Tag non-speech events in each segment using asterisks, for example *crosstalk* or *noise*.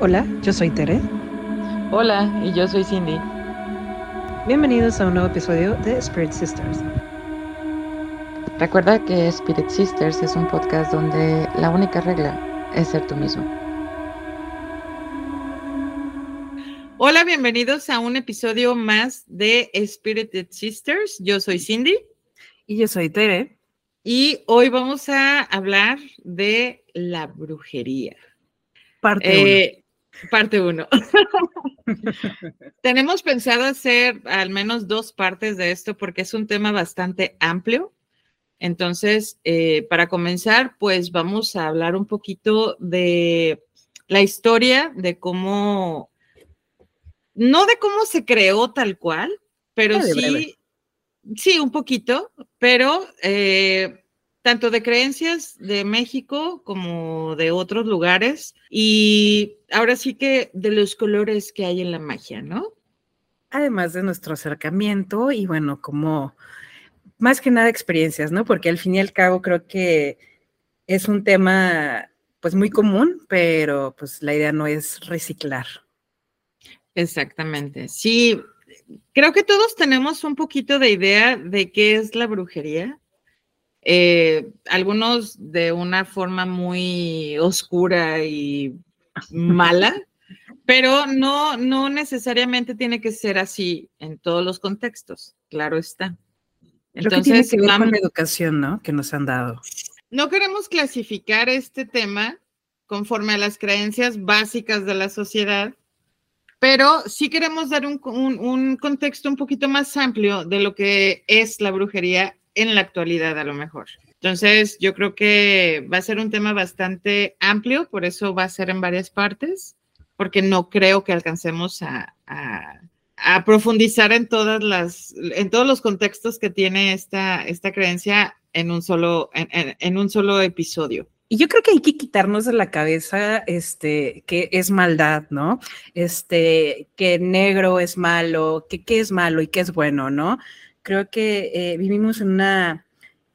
Hola, yo soy Tere. Hola, y yo soy Cindy. Bienvenidos a un nuevo episodio de Spirit Sisters. Recuerda que Spirit Sisters es un podcast donde la única regla es ser tú mismo. Hola, bienvenidos a un episodio más de Spirited Sisters. Yo soy Cindy. Y yo soy Tere. Y hoy vamos a hablar de la brujería. Parte 1. Eh, parte 1. Tenemos pensado hacer al menos dos partes de esto porque es un tema bastante amplio. Entonces, eh, para comenzar, pues vamos a hablar un poquito de la historia, de cómo, no de cómo se creó tal cual, pero Breve, sí, breve. sí, un poquito, pero eh, tanto de creencias de México como de otros lugares y ahora sí que de los colores que hay en la magia, ¿no? Además de nuestro acercamiento y bueno, como más que nada experiencias, ¿no? Porque al fin y al cabo creo que es un tema pues muy común, pero pues la idea no es reciclar. Exactamente. Sí, creo que todos tenemos un poquito de idea de qué es la brujería. Eh, algunos de una forma muy oscura y mala, *laughs* pero no, no necesariamente tiene que ser así en todos los contextos, claro está. Creo que tiene Entonces, que ver con la educación, ¿no? Que nos han dado. no queremos clasificar este tema conforme a las creencias básicas de la sociedad, pero sí queremos dar un, un- un contexto un poquito más amplio de lo que es la brujería en la actualidad a lo mejor. Entonces, yo creo que va a ser un tema bastante amplio, por eso va a ser en varias partes, porque no creo que alcancemos a, profundizar en todas las, en todos los contextos que tiene esta, esta creencia en un solo, en un solo episodio. Y yo creo que hay que quitarnos de la cabeza este que es maldad, ¿no? Este que negro es malo, que qué es malo y qué es bueno, ¿no? Creo que eh, vivimos en una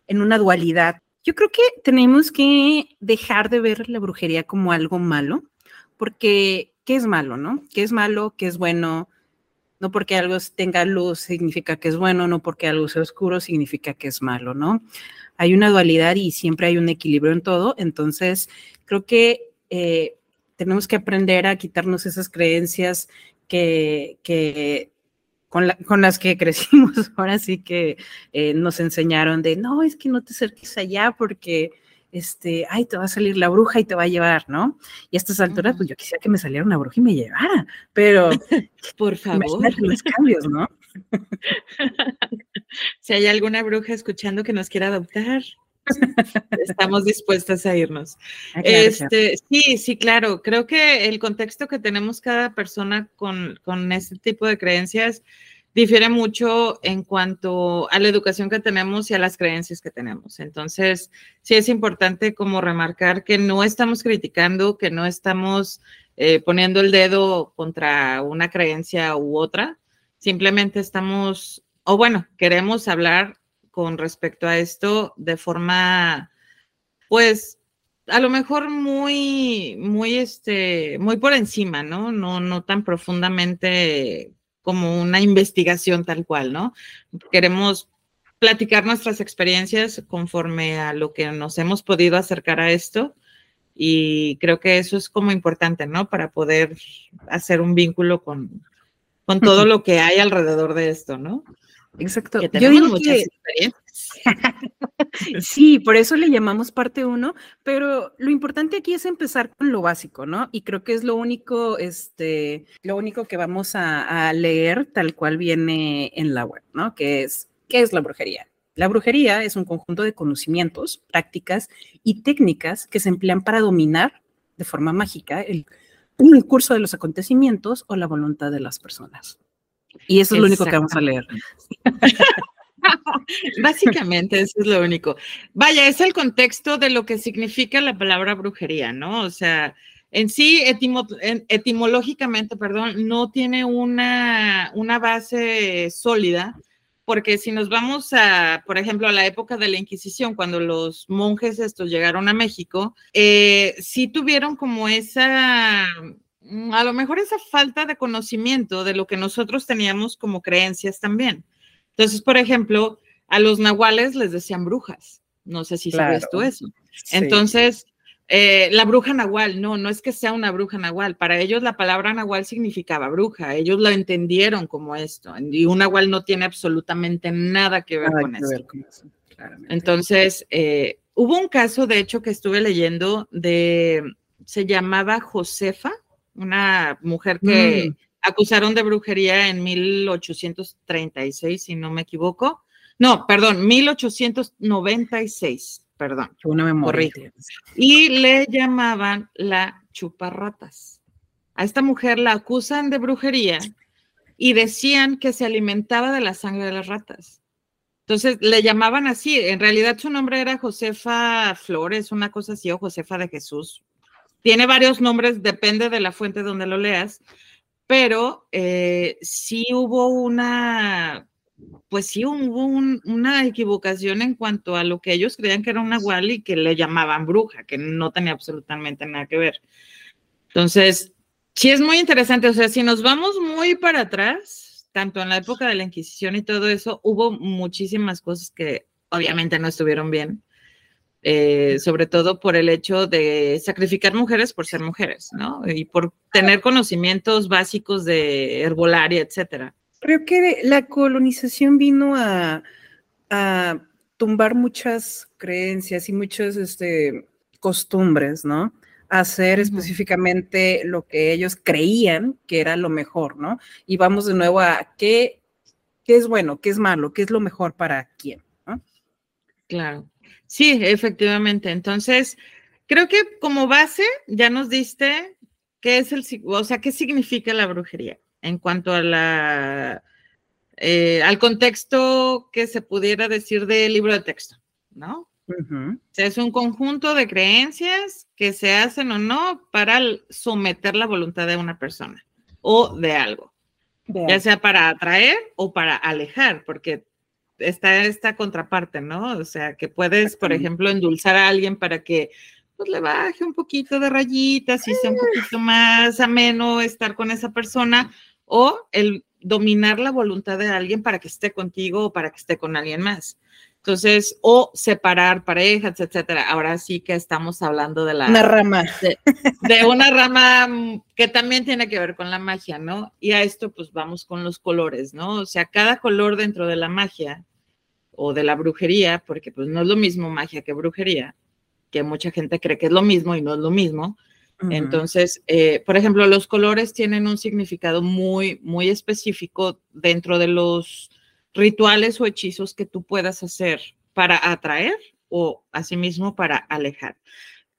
en una dualidad. Yo creo que tenemos que dejar de ver la brujería como algo malo, porque ¿qué es malo, no? ¿Qué es malo? ¿Qué es bueno? No porque algo tenga luz significa que es bueno, no porque algo sea oscuro significa que es malo, ¿no? Hay una dualidad y siempre hay un equilibrio en todo, entonces creo que eh, tenemos que aprender a quitarnos esas creencias que, que con, la- con las que *laughs* crecimos, ahora sí que eh, nos enseñaron de, no, es que no te acerques allá porque, este, ay, te va a salir la bruja y te va a llevar, ¿no? Y a estas alturas, pues yo quisiera que me saliera una bruja y me llevara, pero *laughs* Por favor, los cambios, ¿no? *laughs* si hay alguna bruja escuchando que nos quiera adoptar, estamos dispuestas a irnos. Ah, claro, claro. Este, sí, sí, claro. Creo que el contexto que tenemos cada persona con, con este tipo de creencias difiere mucho en cuanto a la educación que tenemos y a las creencias que tenemos. Entonces, sí es importante como remarcar que no estamos criticando, que no estamos eh, poniendo el dedo contra una creencia u otra. Simplemente estamos, o bueno, queremos hablar con respecto a esto de forma, pues, a lo mejor muy, muy, este, muy por encima, ¿no? No, no tan profundamente como una investigación tal cual, ¿no? Queremos platicar nuestras experiencias conforme a lo que nos hemos podido acercar a esto y creo que eso es como importante, ¿no? Para poder hacer un vínculo con, con todo lo que hay alrededor de esto, ¿no? Exacto. Que Yo digo muchas que experiencias. *laughs* Sí, por eso le llamamos parte uno, pero lo importante aquí es empezar con lo básico, ¿no? Y creo que es lo único, este, lo único que vamos a, a leer tal cual viene en la web, ¿no? Que es, ¿qué es la brujería? La brujería es un conjunto de conocimientos, prácticas y técnicas que se emplean para dominar de forma mágica el, el curso de los acontecimientos o la voluntad de las personas. Y eso es lo único que vamos a leer. *laughs* Básicamente, eso es lo único. Vaya, es el contexto de lo que significa la palabra brujería, ¿no? O sea, en sí, etimo- en- etimológicamente, perdón, no tiene una, una base sólida, porque si nos vamos a, por ejemplo, a la época de la Inquisición, cuando los monjes estos llegaron a México, eh, sí tuvieron como esa, a lo mejor esa falta de conocimiento de lo que nosotros teníamos como creencias también. Entonces, por ejemplo, a los nahuales les decían brujas. No sé si sabes tú eso. Entonces, eh, la bruja nahual, no, no es que sea una bruja nahual. Para ellos la palabra nahual significaba bruja. Ellos lo entendieron como esto. Y un nahual no tiene absolutamente nada que ver, con, eso. Entonces, eh, hubo un caso, de hecho, que estuve leyendo de, se llamaba Josefa, una mujer que mm. acusaron de brujería en 1836, si no me equivoco. No, perdón, 1896 perdón. Una memoria. Y le llamaban la chuparratas. A esta mujer la acusan de brujería y decían que se alimentaba de la sangre de las ratas. Entonces le llamaban así. En realidad su nombre era Josefa Flores, una cosa así, o Josefa de Jesús. Tiene varios nombres, depende de la fuente donde lo leas, pero eh, sí hubo una pues sí hubo una equivocación en cuanto a lo que ellos creían que era una nahual y que le llamaban bruja, que no tenía absolutamente nada que ver. Entonces, sí es muy interesante, o sea, si nos vamos muy para atrás, tanto en la época de la Inquisición y todo eso, hubo muchísimas cosas que obviamente no estuvieron bien. Eh, sobre todo por el hecho de sacrificar mujeres por ser mujeres, ¿no? Y por tener conocimientos básicos de herbolaria, etcétera creo que la colonización vino a, tumbar muchas creencias y muchas este, costumbres, ¿no? hacer específicamente lo que ellos creían que era lo mejor, ¿no? Y vamos de nuevo a qué, qué es bueno, qué es malo, qué es lo mejor para quién, ¿no? Claro. Sí, efectivamente. Entonces, creo que como base ya nos diste qué es el, o sea, qué significa la brujería en cuanto a la, eh, al contexto que se pudiera decir del libro de texto, ¿no? es un conjunto de creencias que se hacen o no para someter la voluntad de una persona o de algo, ya sea para atraer o para alejar, porque está esta contraparte, ¿no? O sea, que puedes, por ejemplo, endulzar a alguien para que pues le baje un poquito de rayitas y sea un poquito más ameno estar con esa persona, o el dominar la voluntad de alguien para que esté contigo o para que esté con alguien más. Entonces, o separar parejas, etcétera. Ahora sí que estamos hablando de la... Una rama. De, una rama que también tiene que ver con la magia, ¿no? Y a esto pues vamos con los colores, ¿no? O sea, cada color dentro de la magia o de la brujería, porque pues no es lo mismo magia que brujería, que mucha gente cree que es lo mismo y no es lo mismo. Entonces, eh, por ejemplo, los colores tienen un significado muy, muy específico dentro de los rituales o hechizos que tú puedas hacer para atraer o asimismo para alejar.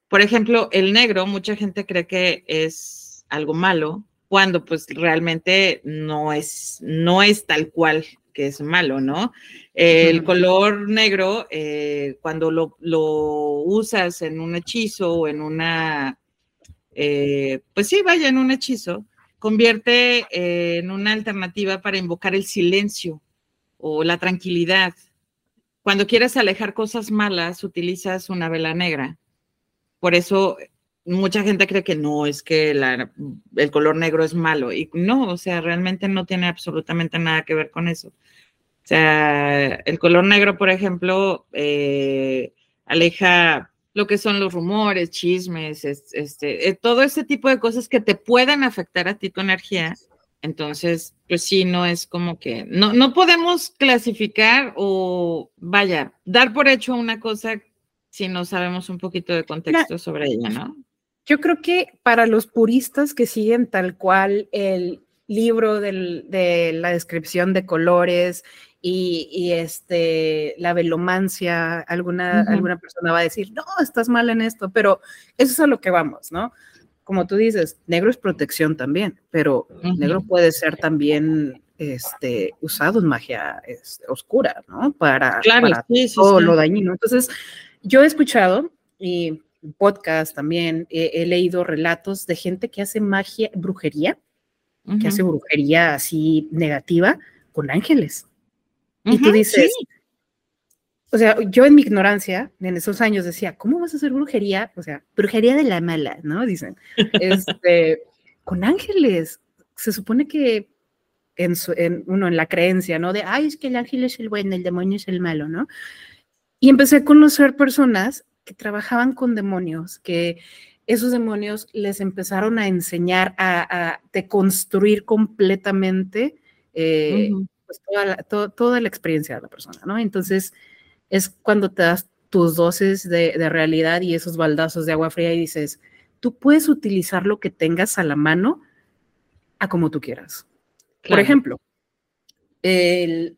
Por ejemplo, el negro, mucha gente cree que es algo malo, cuando pues realmente no es, no es tal cual que es malo, ¿no? El color negro, eh, cuando lo, lo, usas en un hechizo o en una eh, pues sí, vaya en un hechizo, convierte eh, en una alternativa para invocar el silencio o la tranquilidad. Cuando quieres alejar cosas malas, utilizas una vela negra. Por eso mucha gente cree que no, es que el color negro es malo. Y no, o sea, realmente no tiene absolutamente nada que ver con eso. O sea, el color negro, por ejemplo, eh, aleja lo que son los rumores, chismes, este, eh, todo ese tipo de cosas que te pueden afectar a ti tu energía. Entonces, pues sí, no es como que, no, no podemos clasificar o, vaya, dar por hecho una cosa si no sabemos un poquito de contexto sobre ella, ¿no? Yo creo que para los puristas que siguen tal cual el libro de la descripción de colores y, este, la velomancia, alguna, alguna persona va a decir, no, estás mal en esto, pero eso es a lo que vamos, ¿no? Como tú dices, negro es protección también, pero negro puede ser también este, usado en magia este, oscura, ¿no? Para, todo lo dañino. Entonces, yo he escuchado y podcast también, he leído relatos de gente que hace magia, brujería, que hace brujería así negativa con ángeles. Y tú dices, o sea, yo en mi ignorancia, en esos años decía, ¿cómo vas a hacer brujería? O sea, brujería de la mala, ¿no? Dicen. Este, *laughs* con ángeles. Se supone que en, en, uno, en la creencia, ¿no? De, ay, es que el ángel es el bueno, el demonio es el malo, ¿no? Y empecé a conocer personas que trabajaban con demonios, que esos demonios les empezaron a enseñar a, deconstruir completamente eh, pues, toda, la, experiencia de la persona, ¿no? Entonces es cuando te das tus dosis de, realidad y esos baldazos de agua fría y dices, tú puedes utilizar lo que tengas a la mano a como tú quieras. Por ejemplo, el,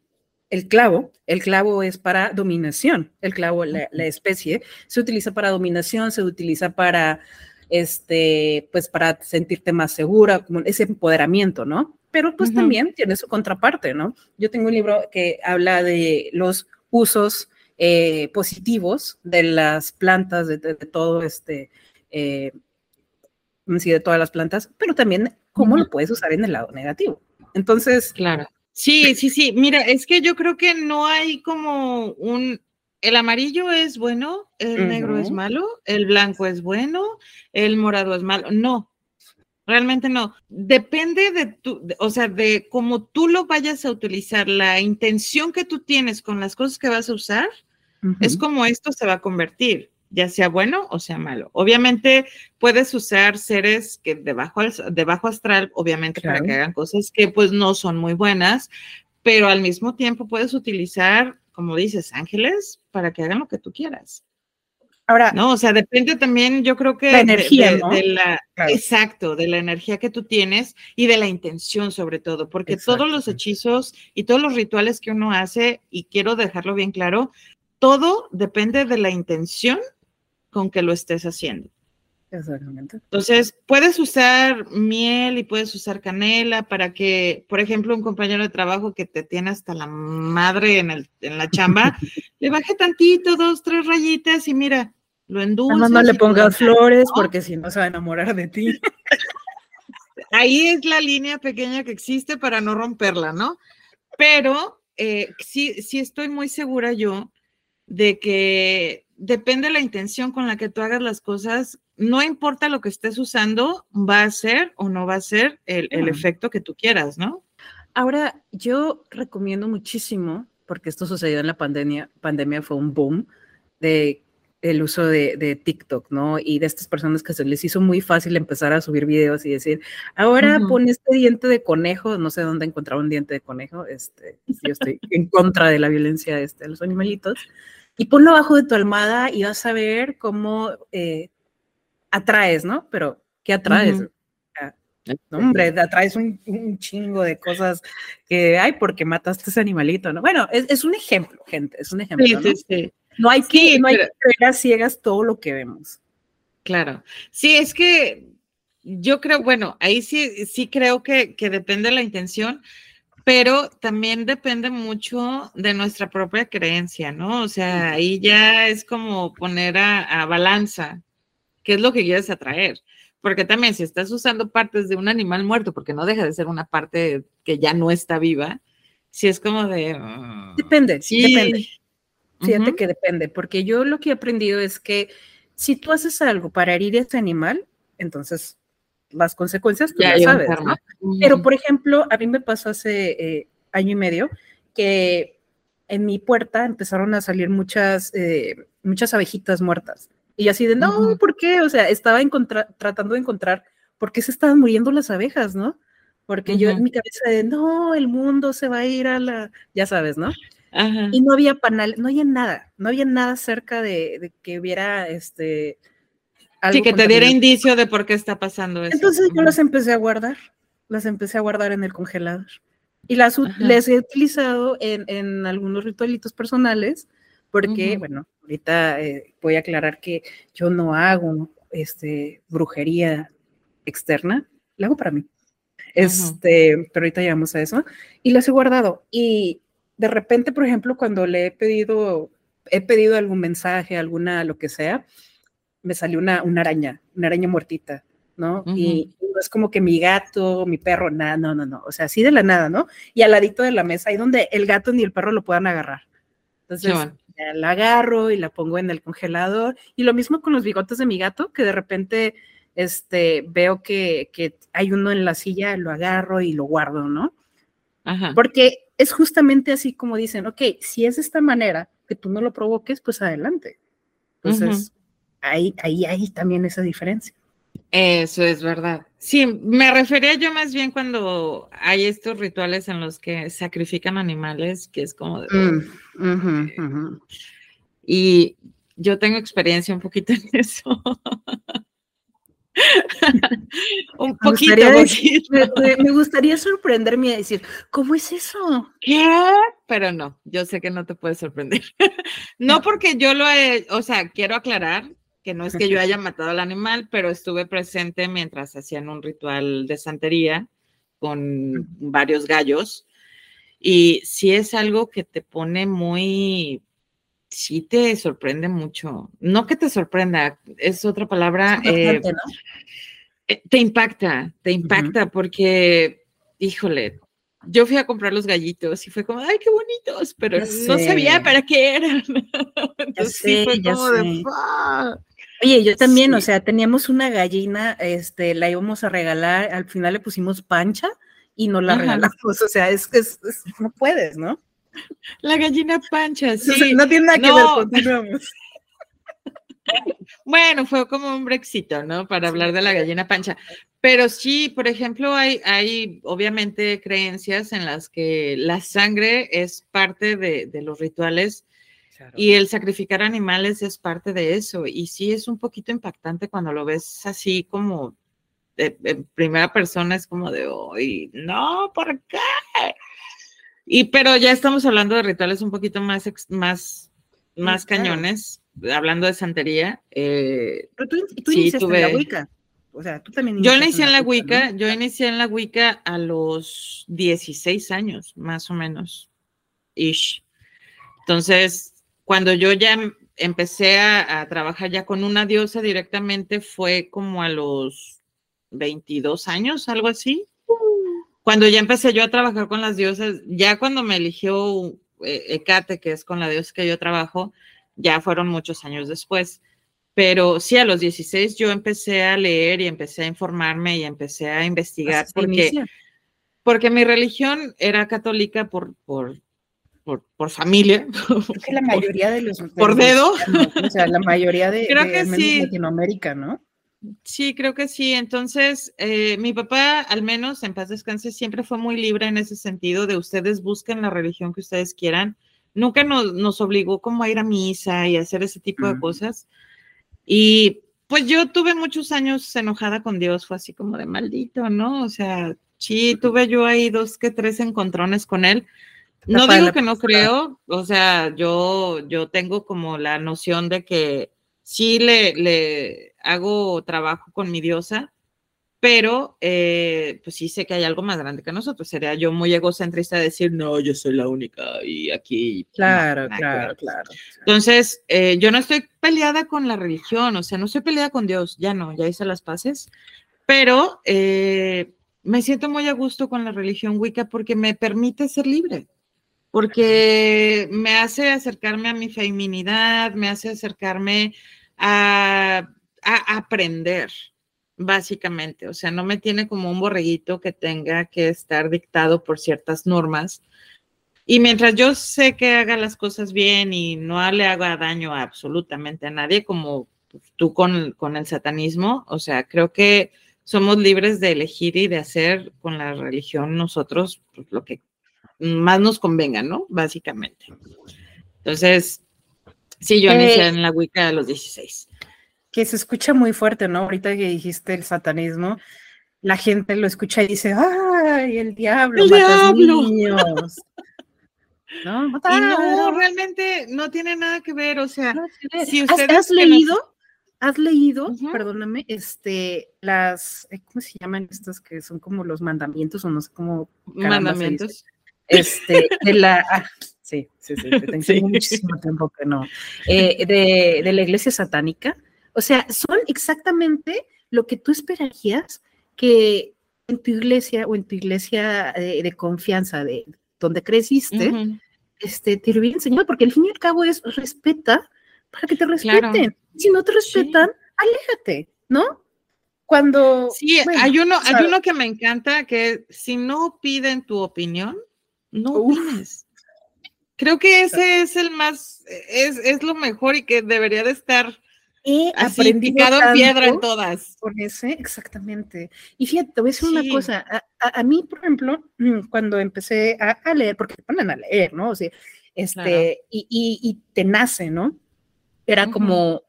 clavo, el clavo es para dominación, el clavo, la, especie, se utiliza para dominación, se utiliza para, este, pues para sentirte más segura, como ese empoderamiento, ¿no? Pero pues también tiene su contraparte, ¿no? Yo tengo un libro que habla de los usos eh, positivos de las plantas, de, todo este, eh, sí, de todas las plantas, pero también cómo lo puedes usar en el lado negativo. Entonces, claro. Sí, sí, sí. Mira, es que yo creo que no hay como un, el amarillo es bueno, el negro es malo, el blanco es bueno, el morado es malo. No, realmente no. Depende de tu, o sea, de cómo tú lo vayas a utilizar, la intención que tú tienes con las cosas que vas a usar, es como esto se va a convertir ya sea bueno o sea malo. Obviamente puedes usar seres que de bajo, astral, obviamente para que hagan cosas que pues no son muy buenas, pero al mismo tiempo puedes utilizar, como dices, ángeles para que hagan lo que tú quieras. Ahora, no, o sea, depende también, yo creo que la energía, de, la, exacto, de la energía que tú tienes y de la intención sobre todo, porque todos los hechizos y todos los rituales que uno hace, y quiero dejarlo bien claro, todo depende de la intención con que lo estés haciendo. Exactamente. Entonces, puedes usar miel y puedes usar canela para que, por ejemplo, un compañero de trabajo que te tiene hasta la madre en, el, en la chamba, *laughs* le baje tantito, dos, tres rayitas y mira, lo endulzas. no le pongas flores porque si no se va a enamorar de ti. *laughs* Ahí es la línea pequeña que existe para no romperla, ¿no? Pero eh, sí, sí estoy muy segura yo de que depende de la intención con la que tú hagas las cosas, no importa lo que estés usando, va a ser o no va a ser el, efecto que tú quieras, ¿no? Ahora, yo recomiendo muchísimo, porque esto sucedió en la pandemia, pandemia fue un boom de el uso de, TikTok, ¿no? Y de estas personas que se les hizo muy fácil empezar a subir videos y decir, ahora pon este diente de conejo, no sé dónde encontrar un diente de conejo, este, yo estoy en contra de la violencia este, de los animalitos, y ponlo abajo de tu almohada y vas a ver cómo eh, atraes, ¿no? Pero, ¿qué atraes? hombre, atraes un, chingo de cosas que hay porque mataste a ese animalito, ¿no? Bueno, es, un ejemplo, gente, es un ejemplo. ¿no? no hay que, no hay que creer a ciegas todo lo que vemos. Claro. Sí, es que yo creo, bueno, ahí sí, sí creo que, que depende de la intención pero también depende mucho de nuestra propia creencia, ¿no? O sea, ahí ya es como poner a, balanza qué es lo que quieres atraer. Porque también si estás usando partes de un animal muerto, porque no deja de ser una parte que ya no está viva, si es como de... Ah, depende, sí. depende. Fíjate que depende, porque yo lo que he aprendido es que si tú haces algo para herir a ese animal, entonces las consecuencias tú ya, sabes, ¿no? Pero, por ejemplo, a mí me pasó hace eh, año y medio que en mi puerta empezaron a salir muchas, eh, muchas abejitas muertas. Y así de, no, ¿por qué? O sea, estaba tratando de encontrar por qué se estaban muriendo las abejas, ¿no? Porque yo en mi cabeza de, no, el mundo se va a ir a la, ya sabes, ¿no? Y no había panal, no había nada, no había nada cerca de, de que hubiera, este, sí, que te diera indicio de por qué está pasando eso. Entonces yo las empecé a guardar, las empecé a guardar en el congelador. Y las les he utilizado en, algunos ritualitos personales, porque, bueno, ahorita eh, voy a aclarar que yo no hago este, brujería externa, la hago para mí. Este, pero ahorita llegamos a eso. Y las he guardado. Y de repente, por ejemplo, cuando le he pedido, he pedido algún mensaje, alguna, lo que sea, me salió una, una araña, una araña muertita, ¿no? y, no es como que mi gato, mi perro, nada, no, no, no, o sea, así de la nada, ¿no? Y al ladito de la mesa, ahí donde el gato ni el perro lo puedan agarrar. Entonces, la agarro y la pongo en el congelador. Y lo mismo con los bigotes de mi gato, que de repente este, veo que, que hay uno en la silla, lo agarro y lo guardo, ¿no? Ajá. Porque es justamente así como dicen, ok, si es de esta manera, que tú no lo provoques, pues adelante. Entonces, ahí, ahí, ahí también esa diferencia. Eso es verdad. Sí, me refería yo más bien cuando hay estos rituales en los que sacrifican animales, que es como de... Mm, y yo tengo experiencia un poquito en *laughs* eso. un poquito, me, gustaría sorprenderme y decir, ¿cómo es eso? ¿Qué? Pero no, yo sé que no te puede sorprender. *laughs* no porque yo lo he, o sea, quiero aclarar que no es que yo haya matado al animal, pero estuve presente mientras hacían un ritual de santería con varios gallos. Y sí es algo que te pone muy, sí te sorprende mucho. No que te sorprenda, es otra palabra. Eh, eh, te impacta, te impacta porque, híjole, yo fui a comprar los gallitos y fue como, ay, qué bonitos, pero no sabía para qué eran. *laughs* Entonces sí fue como de, Oye, yo también, o sea, teníamos una gallina, este, la íbamos a regalar, al final le pusimos pancha y no la regalamos, o sea, es que no puedes, ¿no? La gallina pancha, sí. No, tiene nada que ver, continuamos. Bueno, fue como un brexito, ¿no? Para hablar de la gallina pancha. Pero sí, por ejemplo, hay, hay obviamente creencias en las que la sangre es parte de, de los rituales y el sacrificar animales es parte de eso. Y sí es un poquito impactante cuando lo ves así como en primera persona, es como de, hoy, no, ¿por qué? Y pero ya estamos hablando de rituales un poquito más, más, más cañones, hablando de santería. Eh, pero tú, tú iniciaste en la Wicca. O sea, tú también Yo inicié en la Wicca, yo inicié en la Wicca a los 16 años, más o menos. Ish. Entonces, cuando yo ya empecé a, trabajar ya con una diosa directamente fue como a los 22 años, algo así. Cuando ya empecé yo a trabajar con las diosas, ya cuando me eligió eh, Ecate, que es con la diosa que yo trabajo, ya fueron muchos años después. Pero sí, a los 16 yo empecé a leer y empecé a informarme y empecé a investigar porque, porque mi religión era católica por, por, por, familia. *laughs* que la mayoría de los. Por dedo. *laughs* O sea, la mayoría de, creo que sí. Latinoamérica, ¿no? Sí, creo que sí. Entonces, eh, mi papá, al menos en paz descanse, siempre fue muy libre en ese sentido de ustedes busquen la religión que ustedes quieran. Nunca nos, nos obligó como a ir a misa y hacer ese tipo de cosas. Y pues yo tuve muchos años enojada con Dios, fue así como de maldito, ¿no? O sea, sí, tuve yo ahí dos que tres encontrones con él no digo que no creo, o sea, yo, yo tengo como la noción de que sí le, le hago trabajo con mi diosa, pero eh, pues sí sé que hay algo más grande que nosotros. Sería yo muy egocentrista decir, no, yo soy la única y aquí. Claro, claro, claro. Entonces, eh, yo no estoy peleada con la religión, o sea, no estoy peleada con Dios, ya no, ya hice las paces, pero eh, me siento muy a gusto con la religión Wicca porque me permite ser libre porque me hace acercarme a mi feminidad, me hace acercarme a, aprender, básicamente. O sea, no me tiene como un borreguito que tenga que estar dictado por ciertas normas. Y mientras yo sé que haga las cosas bien y no le haga daño a absolutamente a nadie, como tú con, con el satanismo, o sea, creo que somos libres de elegir y de hacer con la religión nosotros pues, lo que más nos convenga, ¿no? Básicamente. Entonces, sí, yo inicié eh, en la Wicca a los 16. Que se escucha muy fuerte, ¿no? Ahorita que dijiste el satanismo, la gente lo escucha y dice, ¡ay, el diablo! ¡El diablo! Niños! *laughs* ¿No? Y no, realmente no tiene nada que ver, o sea, si ustedes... ¿Has, leído? ¿Has leído, perdóname, este, las, eh, ¿cómo se llaman estas que son como los mandamientos o no sé cómo? Mandamientos. Este, de la, ah, sí, sí, sí, tengo *laughs* muchísimo tiempo que no, eh, de, de, la iglesia satánica. O sea, son exactamente lo que tú esperarías que en tu iglesia o en tu iglesia de, confianza, de donde creciste, este, te lo hubiera enseñado, porque al fin y al cabo es respeta para que te respeten. Si no te respetan, aléjate, ¿no? cuando... Sí, hay, uno, hay uno que me encanta, que si no piden tu opinión, no opines. Creo que ese es el más, es, es lo mejor y que debería de estar He así, en piedra en todas. Con ese, exactamente. Y fíjate, te voy a decir una cosa. A, mí, por ejemplo, cuando empecé a, leer, porque te ponen a leer, ¿no? O sea, este, y, y, te nace, ¿no? Era como,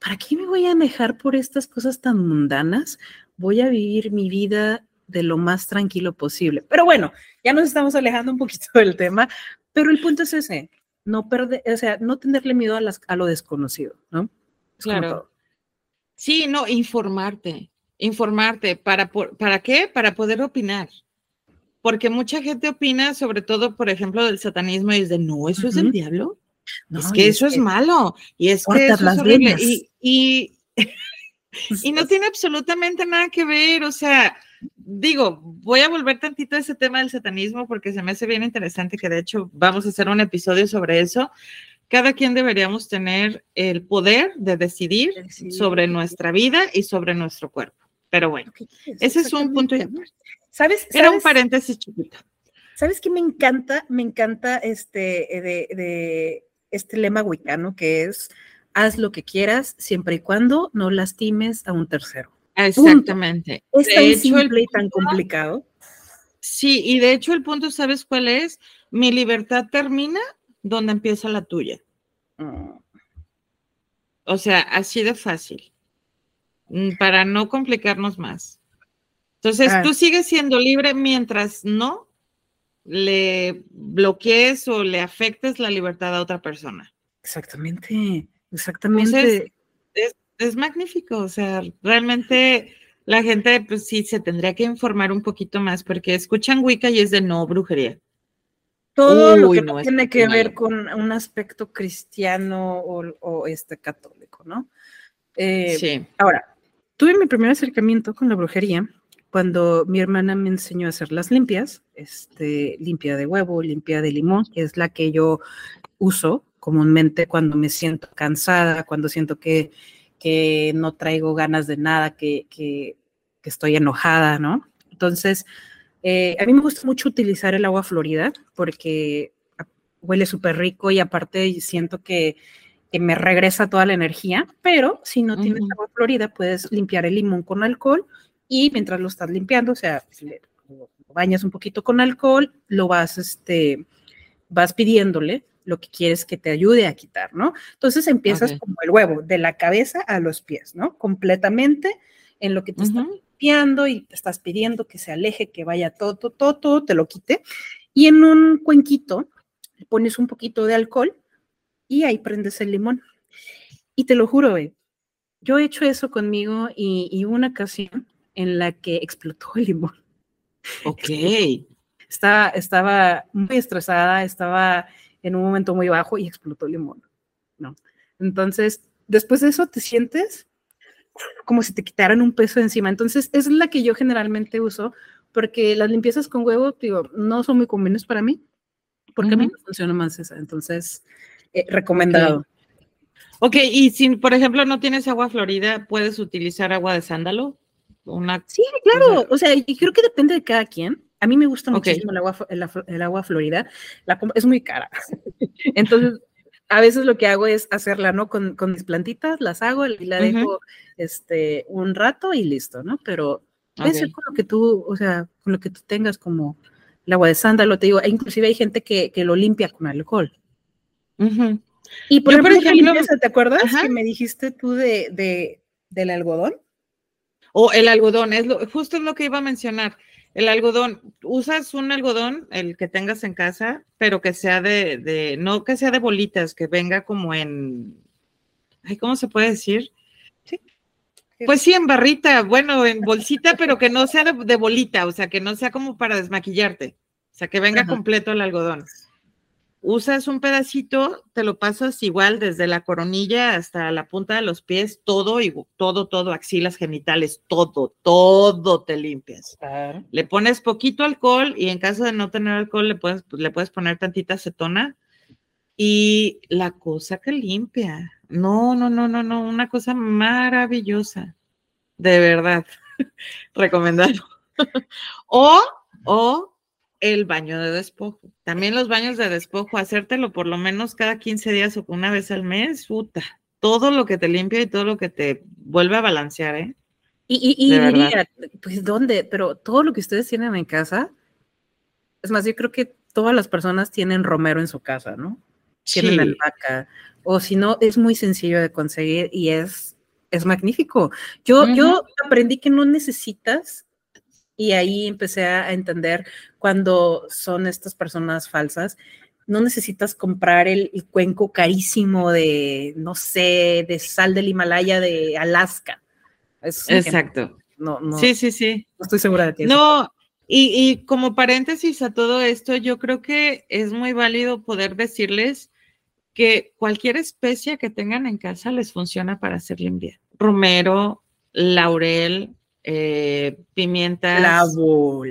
¿para qué me voy a dejar por estas cosas tan mundanas? Voy a vivir mi vida de lo más tranquilo posible. Pero bueno, ya nos estamos alejando un poquito del tema, pero el punto es ese, no perder, o sea, no tenerle miedo a, las, a lo desconocido, ¿no? claro. Sí, no, informarte, informarte, ¿para, ¿para qué? Para poder opinar. Porque mucha gente opina, sobre todo, por ejemplo, del satanismo, y dice, no, eso es el diablo. es que eso es, malo. Y es que eso es horrible. Y, y, *laughs* y no *laughs* tiene absolutamente nada que ver. O sea, digo, voy a volver tantito a ese tema del satanismo porque se me hace bien interesante que de hecho vamos a hacer un episodio sobre eso. Cada quien deberíamos tener el poder de decidir, sobre nuestra vida y sobre nuestro cuerpo. Pero bueno, ese es un punto ¿Sabes? Era un paréntesis chiquito. ¿Sabes qué me encanta? Me encanta este de, este lema wicano que es haz lo que quieras siempre y cuando no lastimes a un tercero. Exactamente. Es tan simple y tan complicado. Sí, y de hecho el punto, ¿sabes cuál es? Mi libertad termina donde empieza la tuya. Mm. O sea, así de fácil, mm, para no complicarnos más. Entonces, ah. tú sigues siendo libre mientras no le bloquees o le afectes la libertad a otra persona. Exactamente, exactamente es magnífico, o sea, realmente la gente pues sí se tendría que informar un poquito más porque escuchan Wicca y es de no brujería. Todo lo que no tiene que ver con un aspecto cristiano o, este católico, ¿no? Eh, sí. Ahora, tuve mi primer acercamiento con la brujería cuando mi hermana me enseñó a hacer las limpias, este, limpia de huevo, limpia de limón, que es la que yo uso comúnmente cuando me siento cansada, cuando siento que que no traigo ganas de nada, que, que, estoy enojada, ¿no? Entonces, eh, a mí me gusta mucho utilizar el agua florida porque huele súper rico y aparte siento que, que, me regresa toda la energía, pero si no tienes agua florida, puedes limpiar el limón con alcohol y mientras lo estás limpiando, o sea, lo bañas un poquito con alcohol, lo vas, este, vas pidiéndole lo que quieres que te ayude a quitar, ¿no? Entonces empiezas como el huevo, de la cabeza a los pies, ¿no? Completamente en lo que te estás limpiando y te estás pidiendo que se aleje, que vaya todo, todo, todo, te lo quite. Y en un cuenquito le pones un poquito de alcohol y ahí prendes el limón. Y te lo juro, eh, yo he hecho eso conmigo y, y una ocasión en la que explotó el limón. *laughs* Ok. Estaba, estaba muy estresada, estaba en un momento muy bajo y explotó el limón, ¿no? Entonces, después de eso te sientes como si te quitaran un peso encima. Entonces, es la que yo generalmente uso porque las limpiezas con huevo, digo, no son muy comunes para mí, porque a mí no funciona más esa. Entonces, eh, recomendado. ok, y si, por ejemplo, no tienes agua florida, ¿puedes utilizar agua de sándalo? Una, sí, claro. O sea, creo que depende de cada quien. A mí me gusta muchísimo el agua, el, agua florida. La, es muy cara. *laughs* Entonces, a veces lo que hago es hacerla, ¿no? Con, con mis plantitas, las hago y la dejo este, un rato y listo, ¿no? Pero puede ser con lo que tú, o sea, con lo que tú tengas como el agua de sándalo, te digo, e inclusive hay gente que, que lo limpia con alcohol. Y por ejemplo, ¿te acuerdas que me dijiste tú de, de, del algodón? O el algodón, es lo, justo es lo que iba a mencionar. El algodón, usas un algodón, el que tengas en casa, pero que sea de, de, no que sea de bolitas, que venga como en, ay, ¿cómo se puede decir? Sí. Pues sí, en barrita, bueno, en bolsita, pero que no sea de, bolita, o sea, que no sea como para desmaquillarte, o sea, que venga completo el algodón usas un pedacito, te lo pasas igual desde la coronilla hasta la punta de los pies, todo, y todo, todo, axilas genitales, todo, todo te limpias. Le pones poquito alcohol y en caso de no tener alcohol le puedes, le puedes poner tantita acetona y la cosa que limpia. No, no, no, no, no, una cosa maravillosa. de verdad, *laughs* recomendado. *laughs* o, o el baño de despojo. También los baños de despojo, hacértelo por lo menos cada 15 días o una vez al mes, puta, todo lo que te limpia y todo lo que te vuelve a balancear, ¿eh? Y, y, diría, pues, ¿dónde? Pero todo lo que ustedes tienen en casa, es más, yo creo que todas las personas tienen romero en su casa, ¿no? Tienen albahaca, o si no, es muy sencillo de conseguir y es, es magnífico. Yo, yo aprendí que no necesitas, y ahí empecé a entender cuando son estas personas falsas, no necesitas comprar el, cuenco carísimo de, no sé, de sal del Himalaya de Alaska. Exacto. No, no, sí, sí, sí. No estoy segura de ti. No, y, y, como paréntesis a todo esto, yo creo que es muy válido poder decirles que cualquier especie que tengan en casa les funciona para hacer limpia. Romero, laurel, eh, pimientas. Clavo,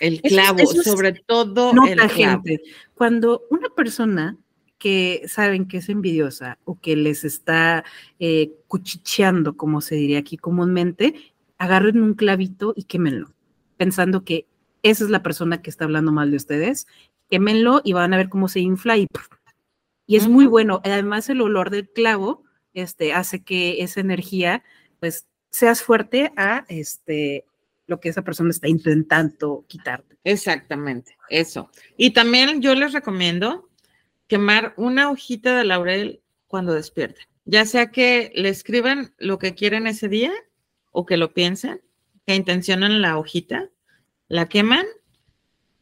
el clavo. Sobre todo el clavo. gente. Cuando una persona que saben que es envidiosa o que les está eh, cuchicheando, como se diría aquí comúnmente, agarren un clavito y quémenlo, pensando que esa es la persona que está hablando mal de ustedes, quémenlo y van a ver cómo se infla y, y es muy bueno. Además, el olor del clavo este, hace que esa energía, pues, seas fuerte a este, lo que esa persona está intentando quitarte. Exactamente, eso. Y también yo les recomiendo quemar una hojita de laurel cuando despierten. Ya sea que le escriban lo que quieren ese día o que lo piensen, que intencionan la hojita, la queman,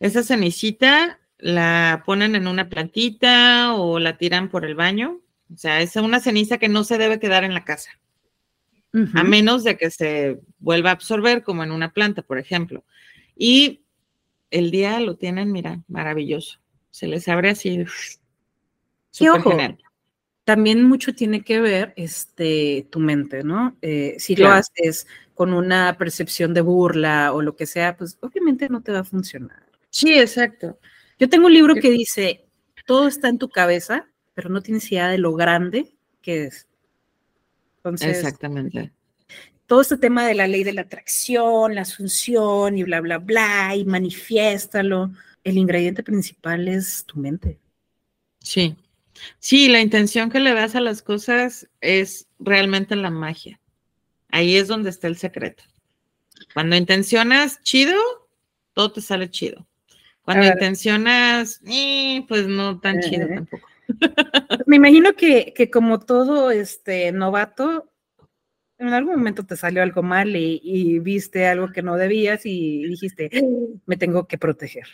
esa cenicita la ponen en una plantita o la tiran por el baño. O sea, es una ceniza que no se debe quedar en la casa, a menos de que se vuelva a absorber como en una planta, por ejemplo. Y el día lo tienen, mira, maravilloso. Se les abre así *sniffs* y ojo, también mucho tiene que ver este, tu mente, ¿no? Eh, si lo haces con una percepción de burla o lo que sea, pues obviamente no te va a funcionar. Sí, exacto. Yo tengo un libro que dice, todo está en tu cabeza, pero no tienes idea de lo grande que es. Entonces, Exactamente. Todo este tema de la ley de la atracción, la asunción y bla, bla, bla, y manifiéstalo. El ingrediente principal es tu mente. Sí, Sí, la intención que le das a las cosas es realmente la magia. Ahí es donde está el secreto. Cuando intencionas chido, todo te sale chido. Cuando intencionas, eh, pues no tan chido tampoco. *laughs* Me imagino que, como todo este novato, en algún momento te salió algo mal y viste algo que no debías y dijiste, me tengo que proteger.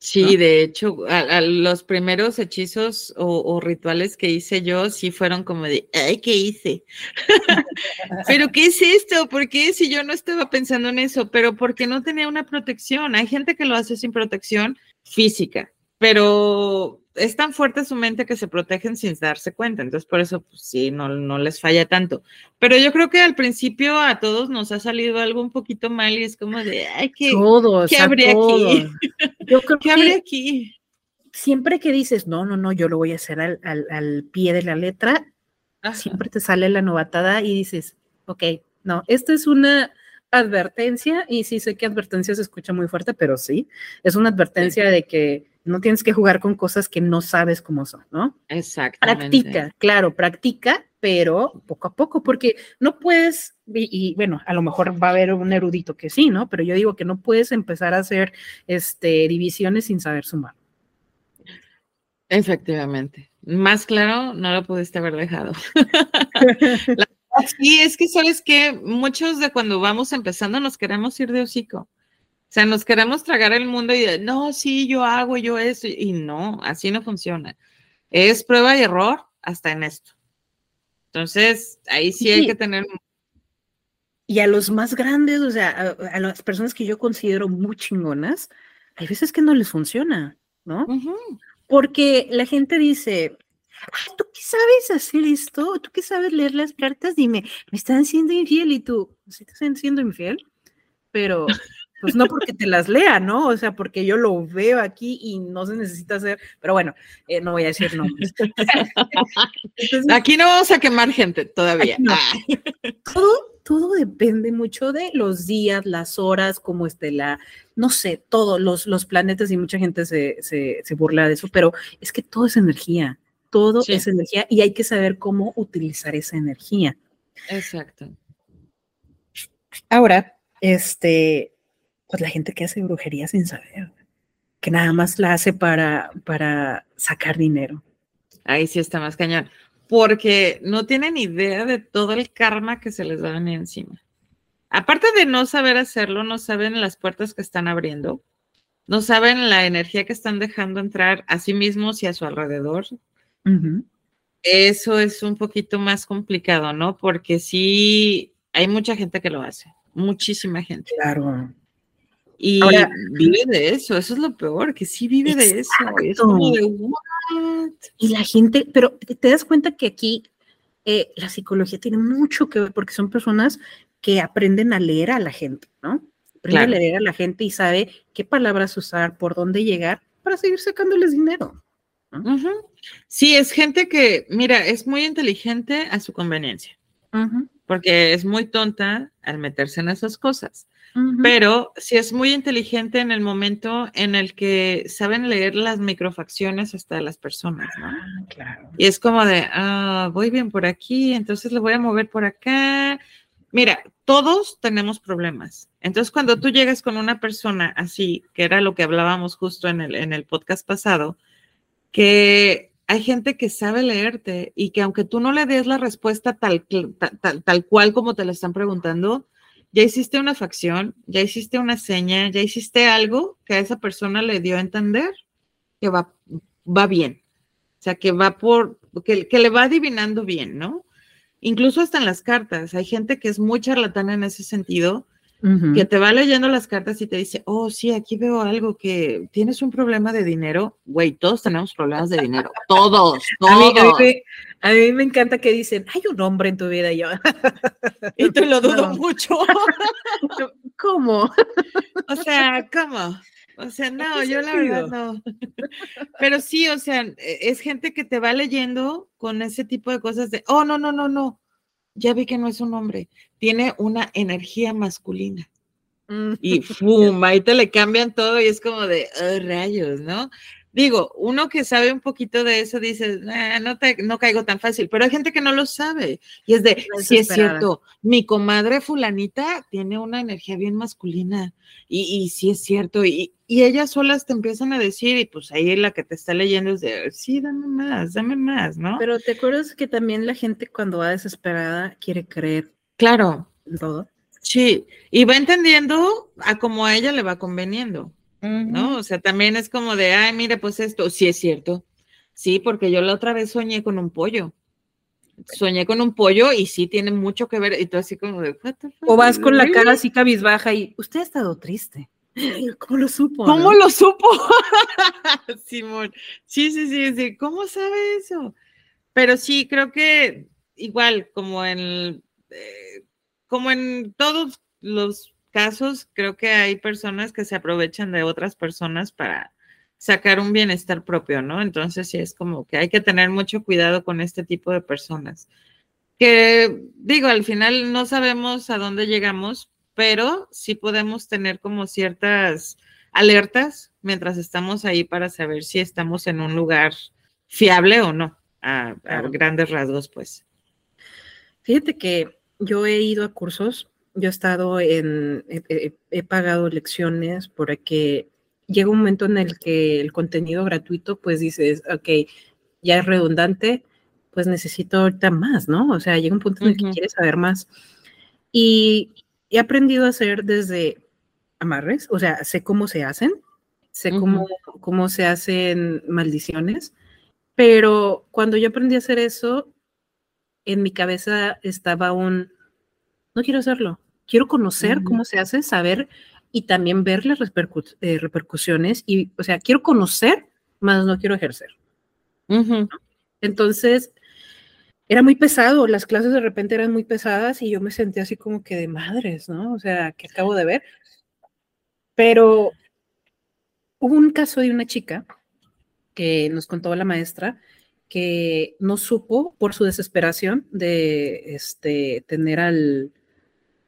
Sí, de hecho, los primeros hechizos o, rituales que hice yo sí fueron como de, ay, ¿qué hice? *laughs* Pero ¿qué es esto? ¿Por qué si yo no estaba pensando en eso? Pero porque no tenía una protección. Hay gente que lo hace sin protección física, pero es tan fuerte su mente que se protegen sin darse cuenta. Entonces, por eso, pues, sí, no, no les falla tanto. Pero yo creo que al principio a todos nos ha salido algo un poquito mal y es como de, ay, ¿qué, todos, ¿qué habría aquí? *laughs* Yo creo ¿Qué habría aquí? Siempre que dices, no, no, no, yo lo voy a hacer al, al, pie de la letra, siempre te sale la novatada y dices, ok, no, esto es una advertencia, y sí sé que advertencia se escucha muy fuerte, pero sí, es una advertencia de que no tienes que jugar con cosas que no sabes cómo son, ¿no? Exactamente. Practica, claro, practica, pero poco a poco, porque no puedes, y, bueno, a lo mejor va a haber un erudito que sí, ¿no? Pero yo digo que no puedes empezar a hacer este, divisiones sin saber sumar. Efectivamente. Más claro, no lo pudiste haber dejado. *laughs* sí, es que sabes que muchos de cuando vamos empezando nos queremos ir de hocico. O sea, nos queremos tragar el mundo y de, no, sí, yo hago, yo eso, y no, así no funciona. Es prueba y error hasta en esto. Entonces, ahí sí, hay que tener... Y a los más grandes, o sea, a, las personas que yo considero muy chingonas, hay veces que no les funciona, ¿no? Porque la gente dice, ¿tú qué sabes hacer esto? ¿Tú qué sabes leer las cartas? Dime, me están siendo infiel y tú, ¿sí te están siendo infiel? Pero Pues no porque te las lea, ¿no? O sea, porque yo lo veo aquí y no se necesita hacer, pero bueno, eh, no voy a decir nombres. *laughs* aquí no vamos a quemar gente todavía. Ah. Todo, todo depende mucho de los días, las horas, cómo esté la, no sé, todos los, los planetas y mucha gente se, se, se, burla de eso, pero es que todo es energía, todo es energía y hay que saber cómo utilizar esa energía. Exacto. Ahora, este, pues la gente que hace brujería sin saber, que nada más la hace para, para sacar dinero. Ahí sí está más cañón, porque no tienen idea de todo el karma que se les va a venir encima. Aparte de no saber hacerlo, no saben las puertas que están abriendo, no saben la energía que están dejando entrar a sí mismos y a su alrededor. Eso es un poquito más complicado, ¿no? Porque sí, hay mucha gente que lo hace, muchísima gente. Claro. Y vive de eso, eso es lo peor, que sí vive de eso. y la gente, pero te das cuenta que aquí eh, la psicología tiene mucho que ver, porque son personas que aprenden a leer a la gente, ¿no? Aprenden a leer a la gente y sabe qué palabras usar, por dónde llegar para seguir sacándoles dinero. Sí, es gente que, mira, es muy inteligente a su conveniencia, porque es muy tonta al meterse en esas cosas. Pero sí es muy inteligente en el momento en el que saben leer las microfacciones hasta de las personas, ¿no? Ah, claro. Y es como de, ah, voy bien por aquí, entonces le voy a mover por acá. Mira, todos tenemos problemas. Entonces, cuando tú llegas con una persona así, que era lo que hablábamos justo en el, en el podcast pasado, que hay gente que sabe leerte y que aunque tú no le des la respuesta tal, tal, tal cual como te la están preguntando, ya hiciste una facción, ya hiciste una seña, ya hiciste algo que a esa persona le dio a entender que va, va bien. O sea, que va por, que, que le va adivinando bien, ¿no? Incluso hasta en las cartas. Hay gente que es muy charlatana en ese sentido, que te va leyendo las cartas y te dice, oh, sí, aquí veo algo que tienes un problema de dinero. Güey, todos tenemos problemas de dinero. Todos, todos. A mí, me encanta que dicen, hay un hombre en tu vida. Y yo, *laughs* y te lo dudo mucho. *laughs* ¿Cómo? o sea, ¿cómo? O sea, no, yo la verdad no. Pero sí, o sea, e, es gente que te va leyendo con ese tipo de cosas de, oh, no, no, no, no ya vi que no es un hombre, tiene una energía masculina. Y *laughs* ¡fum! Ahí te le cambian todo y es como de oh, rayos, ¿no? Digo, uno que sabe un poquito de eso dice, no, te, no caigo tan fácil, pero hay gente que no lo sabe. Y es de, si es cierto, mi comadre fulanita tiene una energía bien masculina y, y sí es cierto. Y, y ellas solas te empiezan a decir, y pues ahí la que te está leyendo es de, sí, dame más, dame más, ¿no? Pero te acuerdas que también la gente cuando va desesperada quiere creer. Claro. En todo. Sí, y va entendiendo a como a ella le va conveniendo. ¿No? O sea, también es como de, ay, mire, pues esto, sí es cierto. Sí, porque yo la otra vez soñé con un pollo. Soñé con un pollo y sí tiene mucho que ver. Y tú así como de, o vas con la cara así cabizbaja y usted ha estado triste. *laughs* ¿Cómo lo supo? ¿Cómo lo supo? *laughs* Simón. Sí, sí, sí, sí. ¿Cómo sabe eso? Pero sí, creo que igual, como en, eh, como en todos los casos creo que hay personas que se aprovechan de otras personas para sacar un bienestar propio, ¿no? Entonces sí es como que hay que tener mucho cuidado con este tipo de personas. Que digo, al final no sabemos a dónde llegamos, pero sí podemos tener como ciertas alertas mientras estamos ahí para saber si estamos en un lugar fiable o no, a, grandes rasgos, pues. Fíjate que yo he ido a cursos yo he estado en, he, pagado lecciones porque llega un momento en el que el contenido gratuito, pues dices, ok, ya es redundante, pues necesito ahorita más, ¿no? O sea, llega un punto en el que quieres saber más. Y he aprendido a hacer desde amarres, o sea, sé cómo se hacen, sé cómo, cómo se hacen maldiciones, pero cuando yo aprendí a hacer eso, en mi cabeza estaba un, no quiero hacerlo, quiero conocer cómo se hace, saber y también ver las eh, repercusiones y, o sea, quiero conocer, más no quiero ejercer. Entonces, era muy pesado, las clases de repente eran muy pesadas y yo me sentía así como que de madres, ¿no? O sea, que acabo de ver. Pero hubo un caso de una chica que nos contó la maestra que no supo por su desesperación de este, tener al,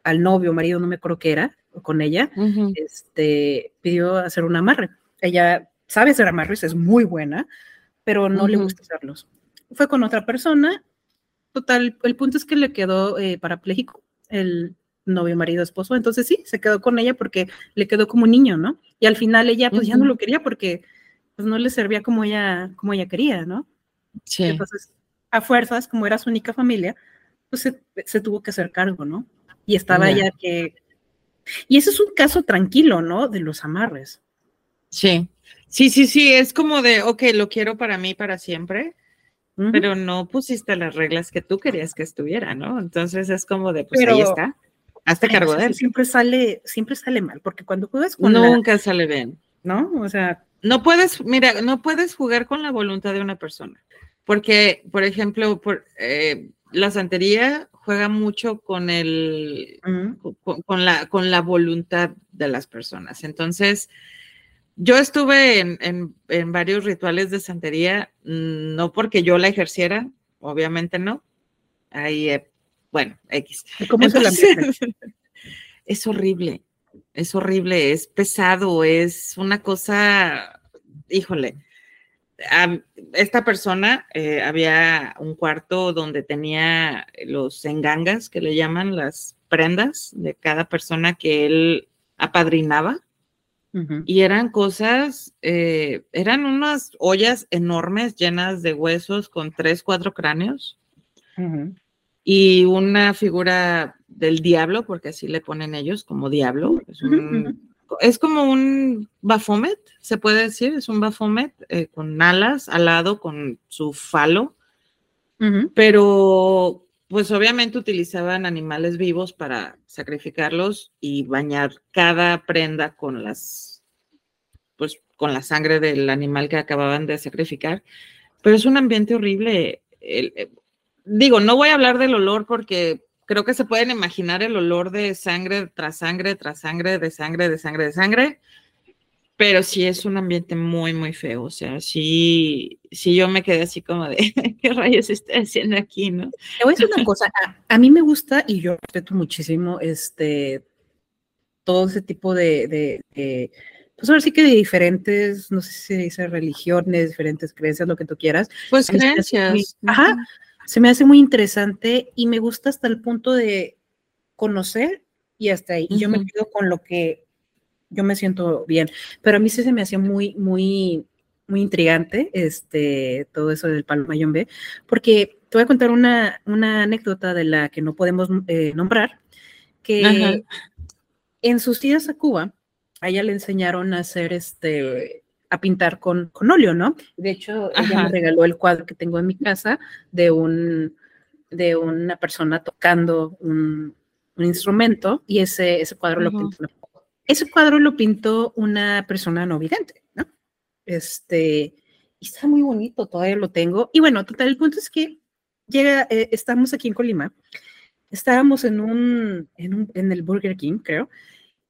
al novio, marido, no me acuerdo qué era, con ella, este, pidió hacer un amarre. Ella sabe hacer amarres, es muy buena, pero no le gusta hacerlos. Fue con otra persona, total, el punto es que le quedó eh, parapléjico el novio, marido, esposo, entonces sí, se quedó con ella porque le quedó como niño, ¿no? Y al final ella pues ya no lo quería porque pues no le servía como ella, como ella quería, ¿no? Sí. Entonces, a fuerzas, como era su única familia, pues se, tuvo que hacer cargo, ¿no? Y estaba ya que... Y ese es un caso tranquilo, ¿no? De los amarres. Sí, sí, sí, sí, es como de, ok, lo quiero para mí para siempre, pero no pusiste las reglas que tú querías que estuviera, ¿no? Entonces es como de, pues ahí está, hazte cargo de él. Siempre sale, siempre sale mal, porque cuando juegas con Nunca sale bien. ¿No? O sea... No puedes, mira, no puedes jugar con la voluntad de una persona. Porque, por ejemplo, por, eh, la santería juega mucho con el con, la, con la voluntad de las personas. Entonces, yo estuve en, varios rituales de santería, mm, no porque yo la ejerciera, obviamente no. Ahí, eh, bueno, X. ¿Cómo se la *laughs* Es horrible, es horrible, es pesado, es una cosa, híjole esta persona eh, había un cuarto donde tenía los engangas, que le llaman las prendas de cada persona que él apadrinaba. Y eran cosas, eh, eran unas ollas enormes llenas de huesos con tres, cuatro cráneos. Y una figura del diablo, porque así le ponen ellos como diablo. Es un, es como un bafomet, se puede decir, es un bafomet eh, con alas al lado, con su falo, pero pues obviamente utilizaban animales vivos para sacrificarlos y bañar cada prenda con las, pues con la sangre del animal que acababan de sacrificar, pero es un ambiente horrible. Eh, digo, no voy a hablar del olor porque creo que se pueden imaginar el olor de sangre tras sangre, tras sangre, de sangre, de sangre, de sangre. Pero sí es un ambiente muy, muy feo. O sea, sí, sí yo me quedé así como de, *laughs* ¿qué rayos estoy haciendo aquí, no? Te voy a decir una cosa. A, mí me gusta y yo respeto muchísimo este, todo ese tipo de, de, pues ahora sí que de diferentes, no sé si se dice religiones, diferentes creencias, lo que tú quieras. Pues creencias. Ajá se me hace muy interesante y me gusta hasta el punto de conocer y hasta ahí. Yo me quedo con lo que yo me siento bien. Pero a mí sí se me hacía muy, muy, muy intrigante este, todo eso del Palo Mayón B, porque te voy a contar una, una anécdota de la que no podemos eh, nombrar, que en sus días a Cuba, a ella le enseñaron a hacer este a pintar con, con óleo, ¿no? De hecho, ella me regaló el cuadro que tengo en mi casa de un de una persona tocando un, un instrumento y ese, ese cuadro lo pintó. Ese cuadro lo pintó una persona no vidente, ¿no? Este, y está muy bonito, todavía lo tengo. Y bueno, total, el punto es que llega, eh, estamos aquí en Colima, estábamos en un, en un, en el Burger King, creo,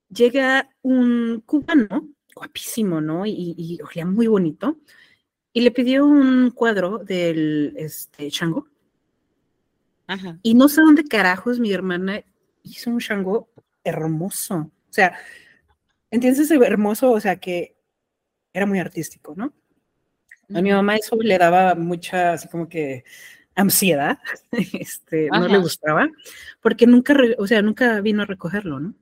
llega un cubano guapísimo, ¿no? Y, y, olía muy bonito. Y le pidió un cuadro del este, Shango. Ajá. Y no sé dónde carajos mi hermana hizo un Shango hermoso. O sea, ¿entiendes hermoso? O sea, que era muy artístico, ¿no? A mi mamá eso le daba mucha, así como que ansiedad, *laughs* este, no le gustaba, porque nunca, o sea, nunca vino a recogerlo, ¿no?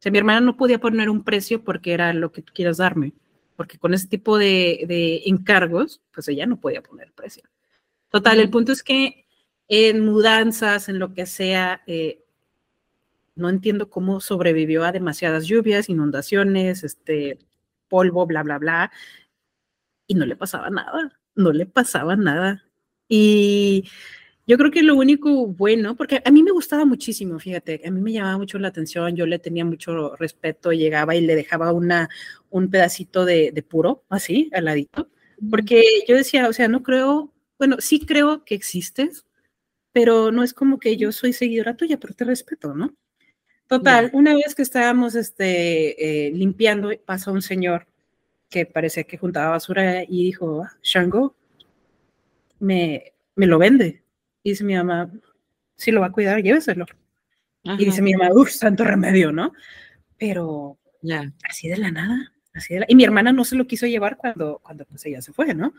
O sea, mi hermana no podía poner un precio porque era lo que tú quieras darme, porque con ese tipo de, encargos, pues ella no podía poner precio. Total, el punto es que en mudanzas, en lo que sea, eh, no entiendo cómo sobrevivió a demasiadas lluvias, inundaciones, este, polvo, bla, bla, bla, y no le pasaba nada, no le pasaba nada. Y yo creo que lo único bueno, porque a mí me gustaba muchísimo, fíjate, a mí me llamaba mucho la atención, yo le tenía mucho respeto, llegaba y le dejaba una, un pedacito de, puro, así, al ladito, porque yo decía, o sea, no creo, bueno, sí creo que existes, pero no es como que yo soy seguidora tuya, pero te respeto, ¿no? Total, una vez que estábamos este, eh, limpiando, pasó un señor que parecía que juntaba basura y dijo, ah, Shango, me, me lo vende. Y dice mi mamá, si lo va a cuidar, lléveselo. Y dice mi mamá, uff, santo remedio, ¿no? Pero ya así de la nada. Así y mi hermana no se lo quiso llevar cuando, cuando pues ella se fue, ¿no?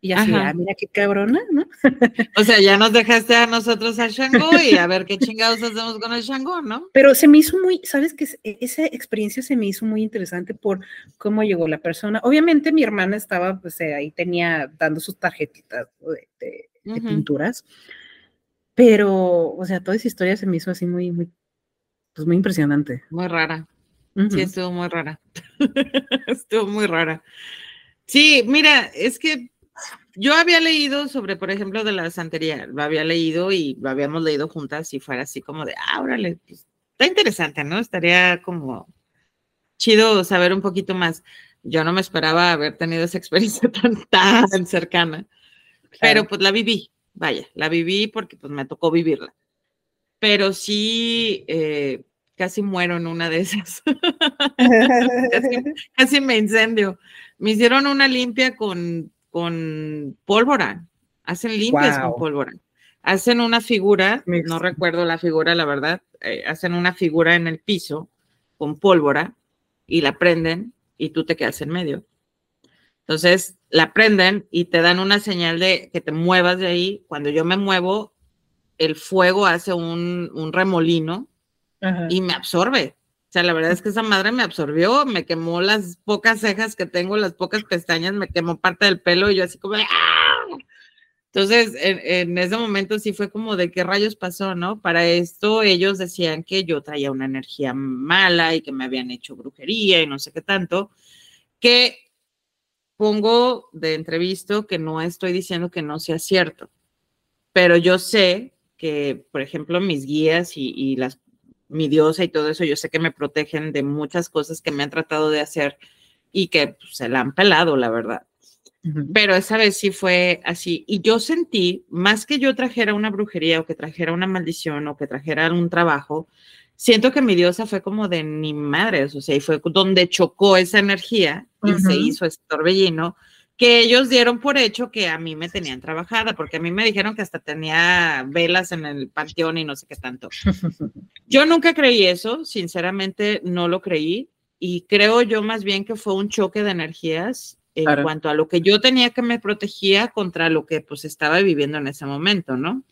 Y así, ah, mira qué cabrona, ¿no? O sea, ya nos dejaste a nosotros al Shango y a ver qué chingados hacemos con el Shango, ¿no? Pero se me hizo muy, ¿sabes qué? E, esa experiencia se me hizo muy interesante por cómo llegó la persona. Obviamente mi hermana estaba, pues eh, ahí tenía dando sus tarjetitas de, pinturas, pero, o sea, toda esa historia se me hizo así muy, muy, pues muy impresionante. Muy rara. Sí, estuvo muy rara. *laughs* estuvo muy rara. Sí, mira, es que yo había leído sobre, por ejemplo, de la santería, lo había leído y lo habíamos leído juntas y fuera así como de, ah, órale, pues, está interesante, ¿no? Estaría como chido saber un poquito más. Yo no me esperaba haber tenido esa *laughs* experiencia tan, tan cercana, pero pues la viví, vaya, la viví porque pues me tocó vivirla. Pero sí, eh, casi muero en una de esas. *laughs* casi, me incendio. Me hicieron una limpia con, con pólvora. Hacen limpias con pólvora. Hacen una figura, no recuerdo la figura, la verdad. Eh, hacen una figura en el piso con pólvora y la prenden y tú te quedas en medio. Entonces la prenden y te dan una señal de que te muevas de ahí. Cuando yo me muevo, el fuego hace un, un remolino y me absorbe. O sea, la verdad es que esa madre me absorbió, me quemó las pocas cejas que tengo, las pocas pestañas, me quemó parte del pelo y yo así como, ¡ah! Entonces, en, ese momento sí fue como de qué rayos pasó, ¿no? Para esto ellos decían que yo traía una energía mala y que me habían hecho brujería y no sé qué tanto, que pongo de entrevisto que no estoy diciendo que no sea cierto, pero yo sé que, por ejemplo, mis guías y, y las mi diosa y todo eso, yo sé que me protegen de muchas cosas que me han tratado de hacer y que pues, se la han pelado, la verdad. Pero esa vez sí fue así. Y yo sentí, más que yo trajera una brujería o que trajera una maldición o que trajera un trabajo, siento que mi diosa fue como de ni madres, o sea, y fue donde chocó esa energía y se hizo ese torbellino que ellos dieron por hecho que a mí me tenían trabajada, porque a mí me dijeron que hasta tenía velas en el panteón y no sé qué tanto. *laughs* Yo nunca creí eso, sinceramente no lo creí, y creo yo más bien que fue un choque de energías en cuanto a lo que yo tenía que me protegía contra lo que pues estaba viviendo en ese momento, ¿no?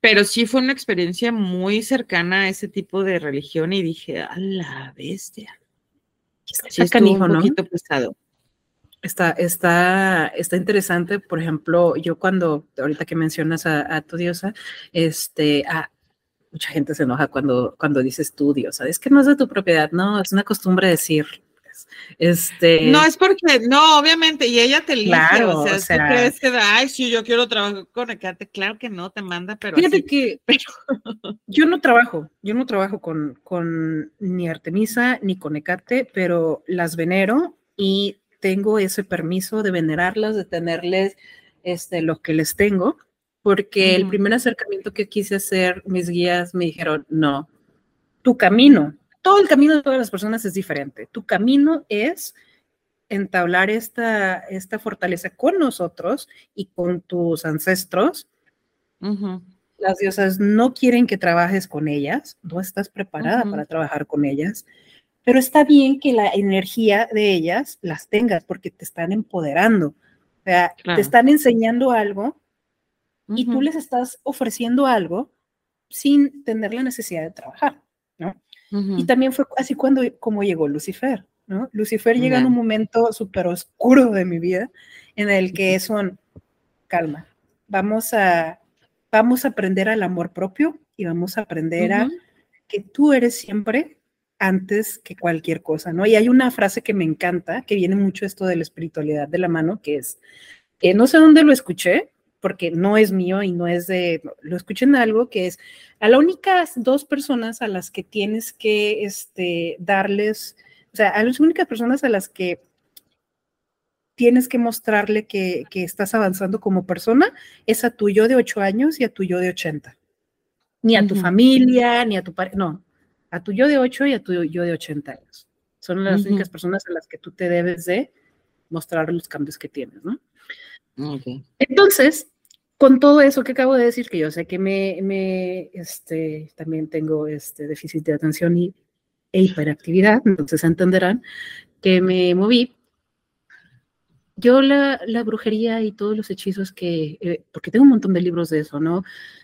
Pero sí fue una experiencia muy cercana a ese tipo de religión y dije, a la bestia. Sí, estuvo un poquito pesado. Está, está, está interesante, por ejemplo, yo cuando, ahorita que mencionas a, tu diosa, este, mucha gente se enoja cuando, cuando dices tu diosa, es que no es de tu propiedad, no, es una costumbre decir. Este, no es porque, no, obviamente, y ella te elige, claro, o sea, crees que, ay, sí, yo quiero trabajar con Ecate, claro que no, te manda, pero Fíjate que *laughs* yo no trabajo, yo no trabajo con, con ni Artemisa ni con Ecate, pero las venero y tengo ese permiso de venerarlas, de tenerles este, lo que les tengo, porque el primer acercamiento que quise hacer, mis guías me dijeron, no, tu camino, todo el camino de todas las personas es diferente. Tu camino es entablar esta, esta fortaleza con nosotros y con tus ancestros. Las diosas no quieren que trabajes con ellas, no estás preparada para trabajar con ellas pero está bien que la energía de ellas las tengas porque te están empoderando. O sea, te están enseñando algo y tú les estás ofreciendo algo sin tener la necesidad de trabajar, ¿no? Y también fue así cuando, como llegó Lucifer, ¿no? Lucifer llega en un momento súper oscuro de mi vida en el que es un, calma, vamos a, vamos a aprender al amor propio y vamos a aprender a que tú eres siempre antes que cualquier cosa, ¿no? Y hay una frase que me encanta, que viene mucho esto de la espiritualidad de la mano, que es, eh, no sé dónde lo escuché, porque no es mío y no es de, lo escuché en algo que es, a las únicas dos personas a las que tienes que este, darles, o sea, a las únicas personas a las que tienes que mostrarle que, que estás avanzando como persona es a tu yo de ocho años y a tu yo de 80. Ni a tu familia, ni a tu pareja, no, a tu yo de 8 y a tu yo de 80 años. Son las únicas personas a las que tú te debes de mostrar los cambios que tienes, ¿no? Entonces, con todo eso que acabo de decir, que yo sé que me, me este, también tengo este déficit de atención y, e hiperactividad, entonces entenderán que me moví. Yo la, la brujería y todos los hechizos que, eh, porque tengo un montón de libros de eso, ¿no?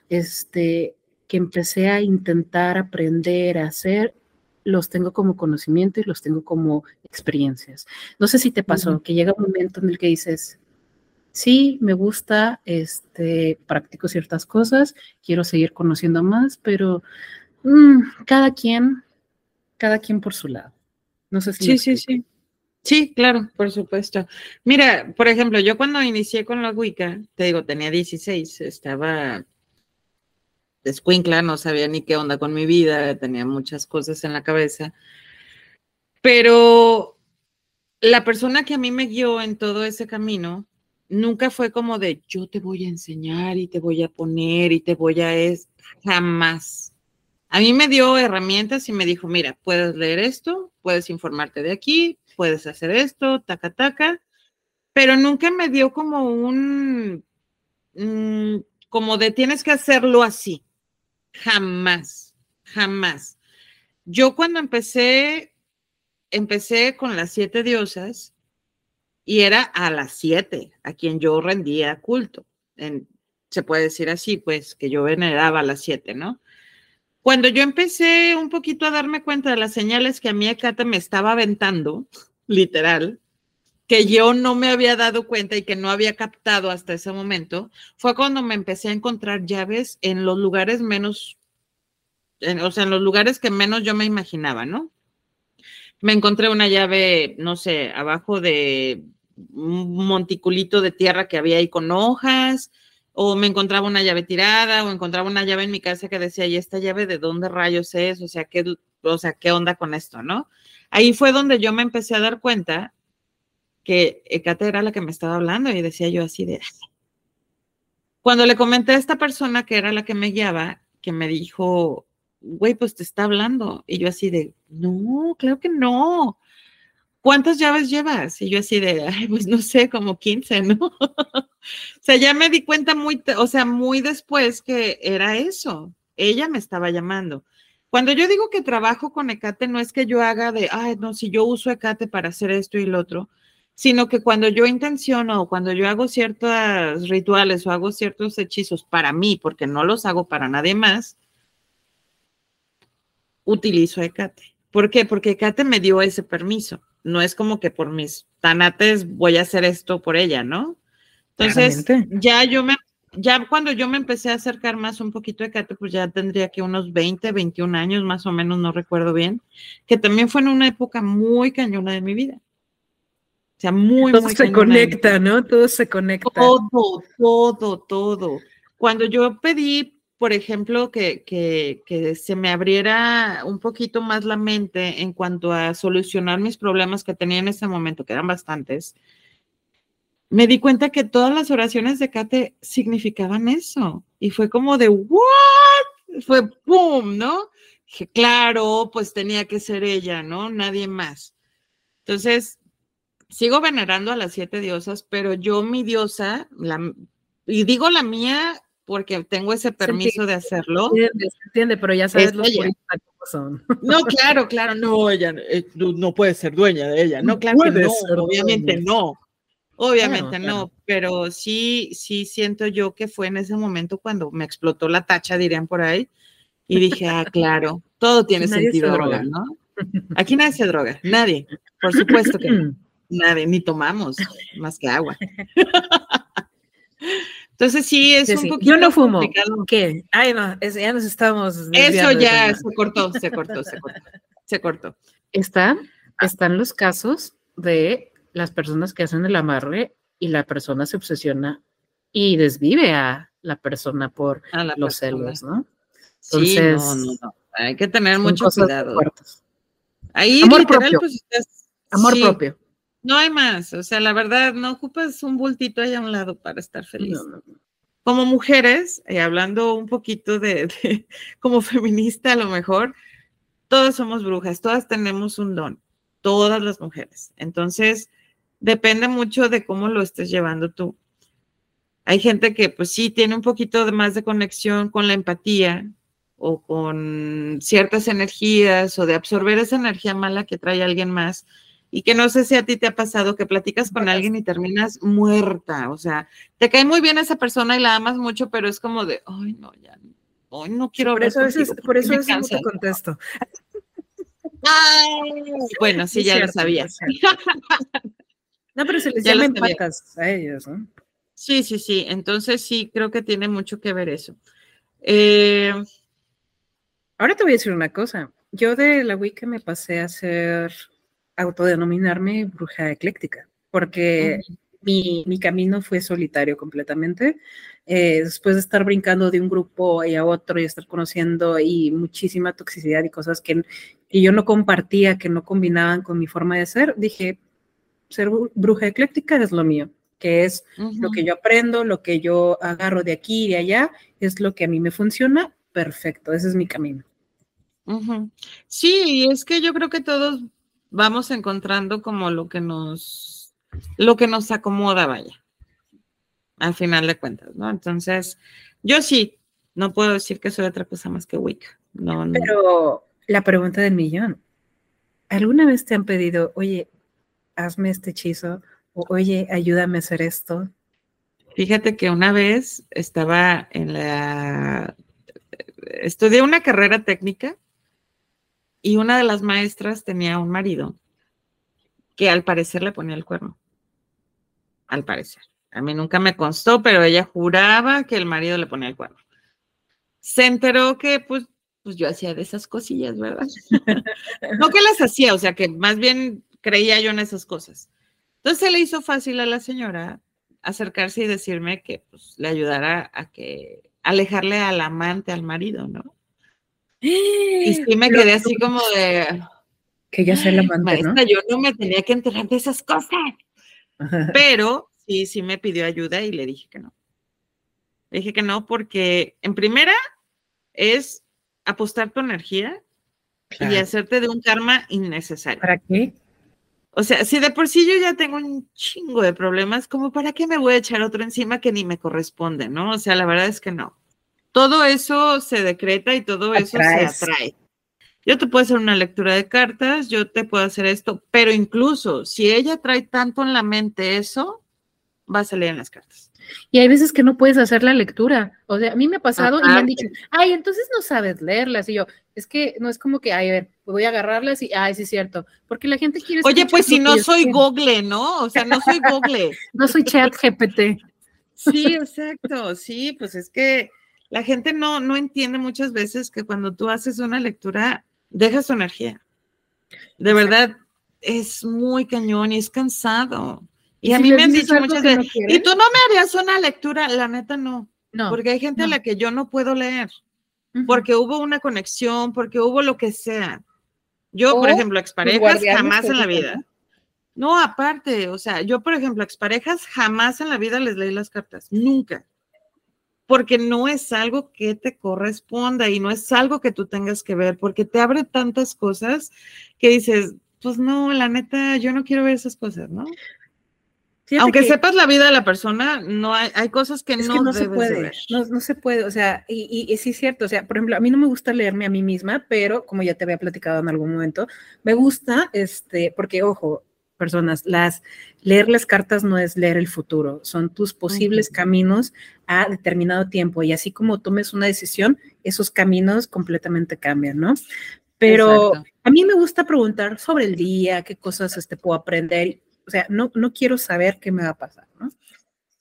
Este, que empecé a intentar aprender a hacer, los tengo como conocimiento y los tengo como experiencias. No sé si te pasó que llega un momento en el que dices, sí, me gusta, este, practico ciertas cosas, quiero seguir conociendo más, pero mm, cada quien, cada quien por su lado. No sé si. Sí, sí, sí. Sí, claro, por supuesto. Mira, por ejemplo, yo cuando inicié con la Wicca, te digo, tenía 16, estaba descuincla, no sabía ni qué onda con mi vida, tenía muchas cosas en la cabeza. Pero la persona que a mí me guió en todo ese camino nunca fue como de yo te voy a enseñar y te voy a poner y te voy a es jamás. A mí me dio herramientas y me dijo, mira, puedes leer esto, puedes informarte de aquí, puedes hacer esto, taca, taca, pero nunca me dio como un, mm, como de tienes que hacerlo así. Jamás, jamás. Yo cuando empecé, empecé con las siete diosas y era a las siete a quien yo rendía culto. En, se puede decir así, pues que yo veneraba a las siete, ¿no? Cuando yo empecé un poquito a darme cuenta de las señales que a mí Akata me estaba aventando, *laughs* literal, que yo no me había dado cuenta y que no había captado hasta ese momento, fue cuando me empecé a encontrar llaves en los lugares menos, o sea, en los lugares que menos yo me imaginaba, ¿no? Me encontré una llave, no sé, abajo de un monticulito de tierra que había ahí con hojas, o me encontraba una llave tirada, o encontraba una llave en mi casa que decía, ¿y esta llave de dónde rayos es? O sea, ¿qué, o sea, ¿qué onda con esto, no? Ahí fue donde yo me empecé a dar cuenta que Ecate era la que me estaba hablando y decía yo así de... Cuando le comenté a esta persona que era la que me guiaba, que me dijo, güey, pues te está hablando. Y yo así de, no, claro que no. ¿Cuántas llaves llevas? Y yo así de, ay, pues no sé, como 15, ¿no? *laughs* o sea, ya me di cuenta muy, o sea, muy después que era eso. Ella me estaba llamando. Cuando yo digo que trabajo con Ecate, no es que yo haga de, ay, no, si yo uso Ecate para hacer esto y lo otro, sino que cuando yo intenciono cuando yo hago ciertos rituales o hago ciertos hechizos para mí, porque no los hago para nadie más, utilizo Ecate. ¿Por qué? Porque Ecate me dio ese permiso no es como que por mis tanates voy a hacer esto por ella, ¿no? Entonces, ya yo me, ya cuando yo me empecé a acercar más un poquito de Kate, pues ya tendría que unos 20, 21 años más o menos, no recuerdo bien, que también fue en una época muy cañona de mi vida. O sea, muy, todo se conecta, ¿no? Todo se conecta. Todo, todo, todo. Cuando yo pedí por ejemplo, que, que, se me abriera un poquito más la mente en cuanto a solucionar mis problemas que tenía en ese momento, que eran bastantes, me di cuenta que todas las oraciones de Kate significaban eso. Y fue como de, ¿what? Fue ¡pum! ¿no? Claro, pues tenía que ser ella, ¿no? Nadie más. Entonces, sigo venerando a las siete diosas, pero yo mi diosa, la, y digo la mía porque tengo ese permiso de hacerlo. Se entiende, pero ya sabes los son. No, claro, claro, no, ella eh, no puede ser dueña de ella. No, claro que no, obviamente no. Obviamente no, pero sí, sí siento yo que fue en ese momento cuando me explotó la tacha, dirían por ahí, y dije, ah, claro, todo tiene sentido, droga, ¿no? Aquí nadie se droga, nadie, por supuesto que no. *clears throat* nadie, ni tomamos más que agua. *laughs* Entonces sí, es un poquito Yo no fumo. ¿Qué? Ay, no, ya nos estamos... Eso ya se cortó, se cortó, se cortó, se cortó. Están, están los casos de las personas que hacen el amarre y la persona se obsesiona y desvive a la persona por los celos, ¿no? Entonces, sí, no, no, no. Hay que tener mucho cuidado. Ahí Amor propio. Pues, Amor propio. No hay más, o sea, la verdad, no ocupas un bultito ahí a un lado para estar feliz. Como mujeres, y hablando un poquito *laughs* de, como feminista a lo mejor, todas somos brujas, todas tenemos un don, todas las mujeres. Entonces, depende mucho de cómo lo estés llevando tú. Hay gente que pues sí tiene un poquito más de conexión con la empatía o con ciertas energías o de absorber esa energía mala que trae alguien más y que no sé si a ti te ha pasado que platicas con alguien y terminas muerta, o sea, te cae muy bien esa persona y la amas mucho, pero es como de, ay, no, ya, hoy no quiero Por eso, es, por eso es te contesto. bueno, sí, ya lo sabía. no, pero se les llama empatas a ellos, ¿no? Sí, sí, sí. Entonces sí, creo que tiene mucho que ver eso. Eh, Ahora te voy a decir una cosa. Yo de la Wicca me pasé a ser autodenominarme bruja ecléctica, porque mi, camino fue solitario completamente. Eh, después de estar brincando de un grupo y a otro y estar conociendo y muchísima toxicidad y cosas que, yo no compartía, que no combinaban con mi forma de ser, dije, ser bruja ecléctica es lo mío, que es lo que yo aprendo, lo que yo agarro de aquí y de allá, es lo que a mí me funciona, perfecto, ese es mi camino. Sí, es que yo creo que todos vamos encontrando como lo que nos, lo que nos acomoda, vaya, al final de cuentas, ¿no? Entonces, yo sí, no puedo decir que soy otra cosa más que Wicca. No, Pero la pregunta del millón, ¿alguna vez te han pedido, oye, hazme este hechizo, o oye, ayúdame a hacer esto? Fíjate que una vez estaba en la, estudié una carrera técnica y una de las maestras tenía un marido que al parecer le ponía el cuerno. Al parecer. A mí nunca me constó, pero ella juraba que el marido le ponía el cuerno. Se enteró que pues, pues yo hacía de esas cosillas, ¿verdad? *laughs* no que las hacía, o sea que más bien creía yo en esas cosas. Entonces se le hizo fácil a la señora acercarse y decirme que pues, le ayudara a que alejarle al amante, al marido, ¿no? Y *gasps* sí me quedé así como de... Que ya sé la maestra, Yo no me tenía que enterar de esas cosas. *laughs* Pero sí, sí me pidió ayuda y le dije que no. Le dije que no porque en primera es apostar tu energía y hacerte de un karma innecesario. ¿Para qué? O sea, si de por sí yo ya tengo un chingo de problemas, como para qué me voy a echar otro encima que ni me corresponde, ¿no? O sea, la verdad es que no todo eso se decreta y todo eso se atrae. Yo te puedo hacer una lectura de cartas, yo te puedo hacer esto, pero incluso si ella trae tanto en la mente eso, va a salir en las cartas. Y hay veces que no puedes hacer la lectura. O sea, a mí me ha pasado y me han dicho, ay, entonces no sabes leerlas. Y yo, es que no es como que, ay, a ver, voy a agarrarlas y, ay, sí es cierto. Porque la gente quiere. Oye, pues si no soy Google, ¿no? O sea, no soy Google. *laughs* no soy chat GPT. sí, exacto. Sí, pues es que la gente no, no entiende muchas veces que cuando tú haces una lectura, dejas tu energía. De verdad, es muy cañón y es cansado. Y, a mí me han dicho muchas veces, y tú no me harías una lectura, la neta no. No. Porque hay gente a la que yo no puedo leer. Porque hubo una conexión, porque hubo lo que sea. Yo, por ejemplo, exparejas jamás en la vida. No, aparte, o sea, yo, por ejemplo, exparejas jamás en la vida les leí las cartas. Nunca porque no es algo que te corresponda y no es algo que tú tengas que ver, porque te abre tantas cosas que dices, pues no, la neta, yo no quiero ver esas cosas, ¿no? Aunque sepas la vida de la persona, no hay, hay cosas que no, se puede, No, no, se puede, o sea, y, y, sí es cierto, o sea, por ejemplo, a mí no me gusta leerme a mí misma, pero como ya te había platicado en algún momento, me gusta, este, porque ojo, personas. Las, leer las cartas no es leer el futuro, son tus posibles caminos a determinado tiempo y así como tomes una decisión, esos caminos completamente cambian, ¿no? Pero a mí me gusta preguntar sobre el día, qué cosas este, puedo aprender, o sea, no, no quiero saber qué me va a pasar, ¿no?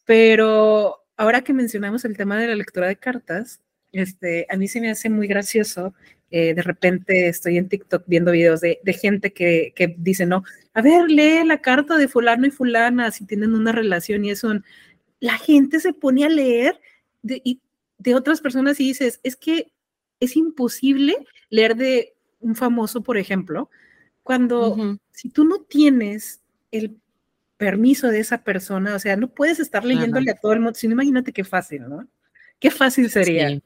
Pero ahora que mencionamos el tema de la lectura de cartas, este, a mí se me hace muy gracioso. Eh, de repente estoy en TikTok viendo videos de, gente que, que, dice, no, a ver, lee la carta de fulano y fulana si tienen una relación y eso. La gente se pone a leer de, de otras personas y dices, es que es imposible leer de un famoso, por ejemplo, cuando si tú no tienes el permiso de esa persona, o sea, no puedes estar leyéndole a todo el mundo, sino imagínate qué fácil, ¿no? Qué fácil sería.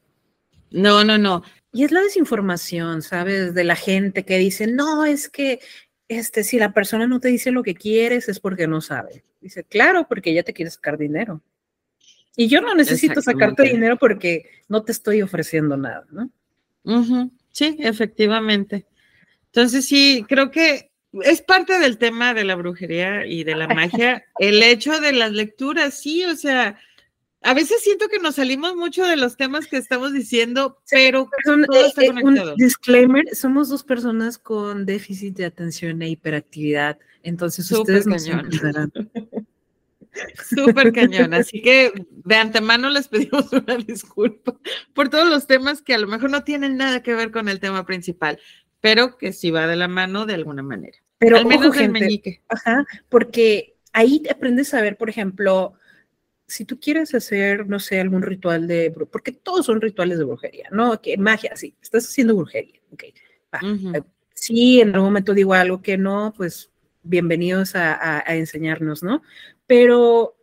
No, no, no. Y es la desinformación, ¿sabes? De la gente que dice, no, es que este, si la persona no te dice lo que quieres es porque no sabe. Dice, claro, porque ella te quiere sacar dinero. Y yo no necesito sacarte dinero porque no te estoy ofreciendo nada, ¿no? Sí, efectivamente. Entonces sí, creo que es parte del tema de la brujería y de la magia, el hecho de las lecturas, sí, o sea, a veces siento que nos salimos mucho de los temas que estamos diciendo, pero todo está eh, eh, Un disclaimer, somos dos personas con déficit de atención e hiperactividad, entonces ustedes nos entenderán. Súper cañón, así *laughs* que de antemano les pedimos *laughs* una disculpa por todos los temas que a lo mejor no tienen nada que ver con el tema principal, pero que sí va de la mano de alguna manera. Pero al menos el meñique. Ajá, porque ahí aprendes a ver, por ejemplo, si tú quieres hacer, no sé, algún ritual de, porque todos son rituales de brujería, ¿no? Que magia, sí, estás haciendo brujería, ok. Eh, si en algún momento digo algo que no, pues bienvenidos a, enseñarnos, ¿no? Pero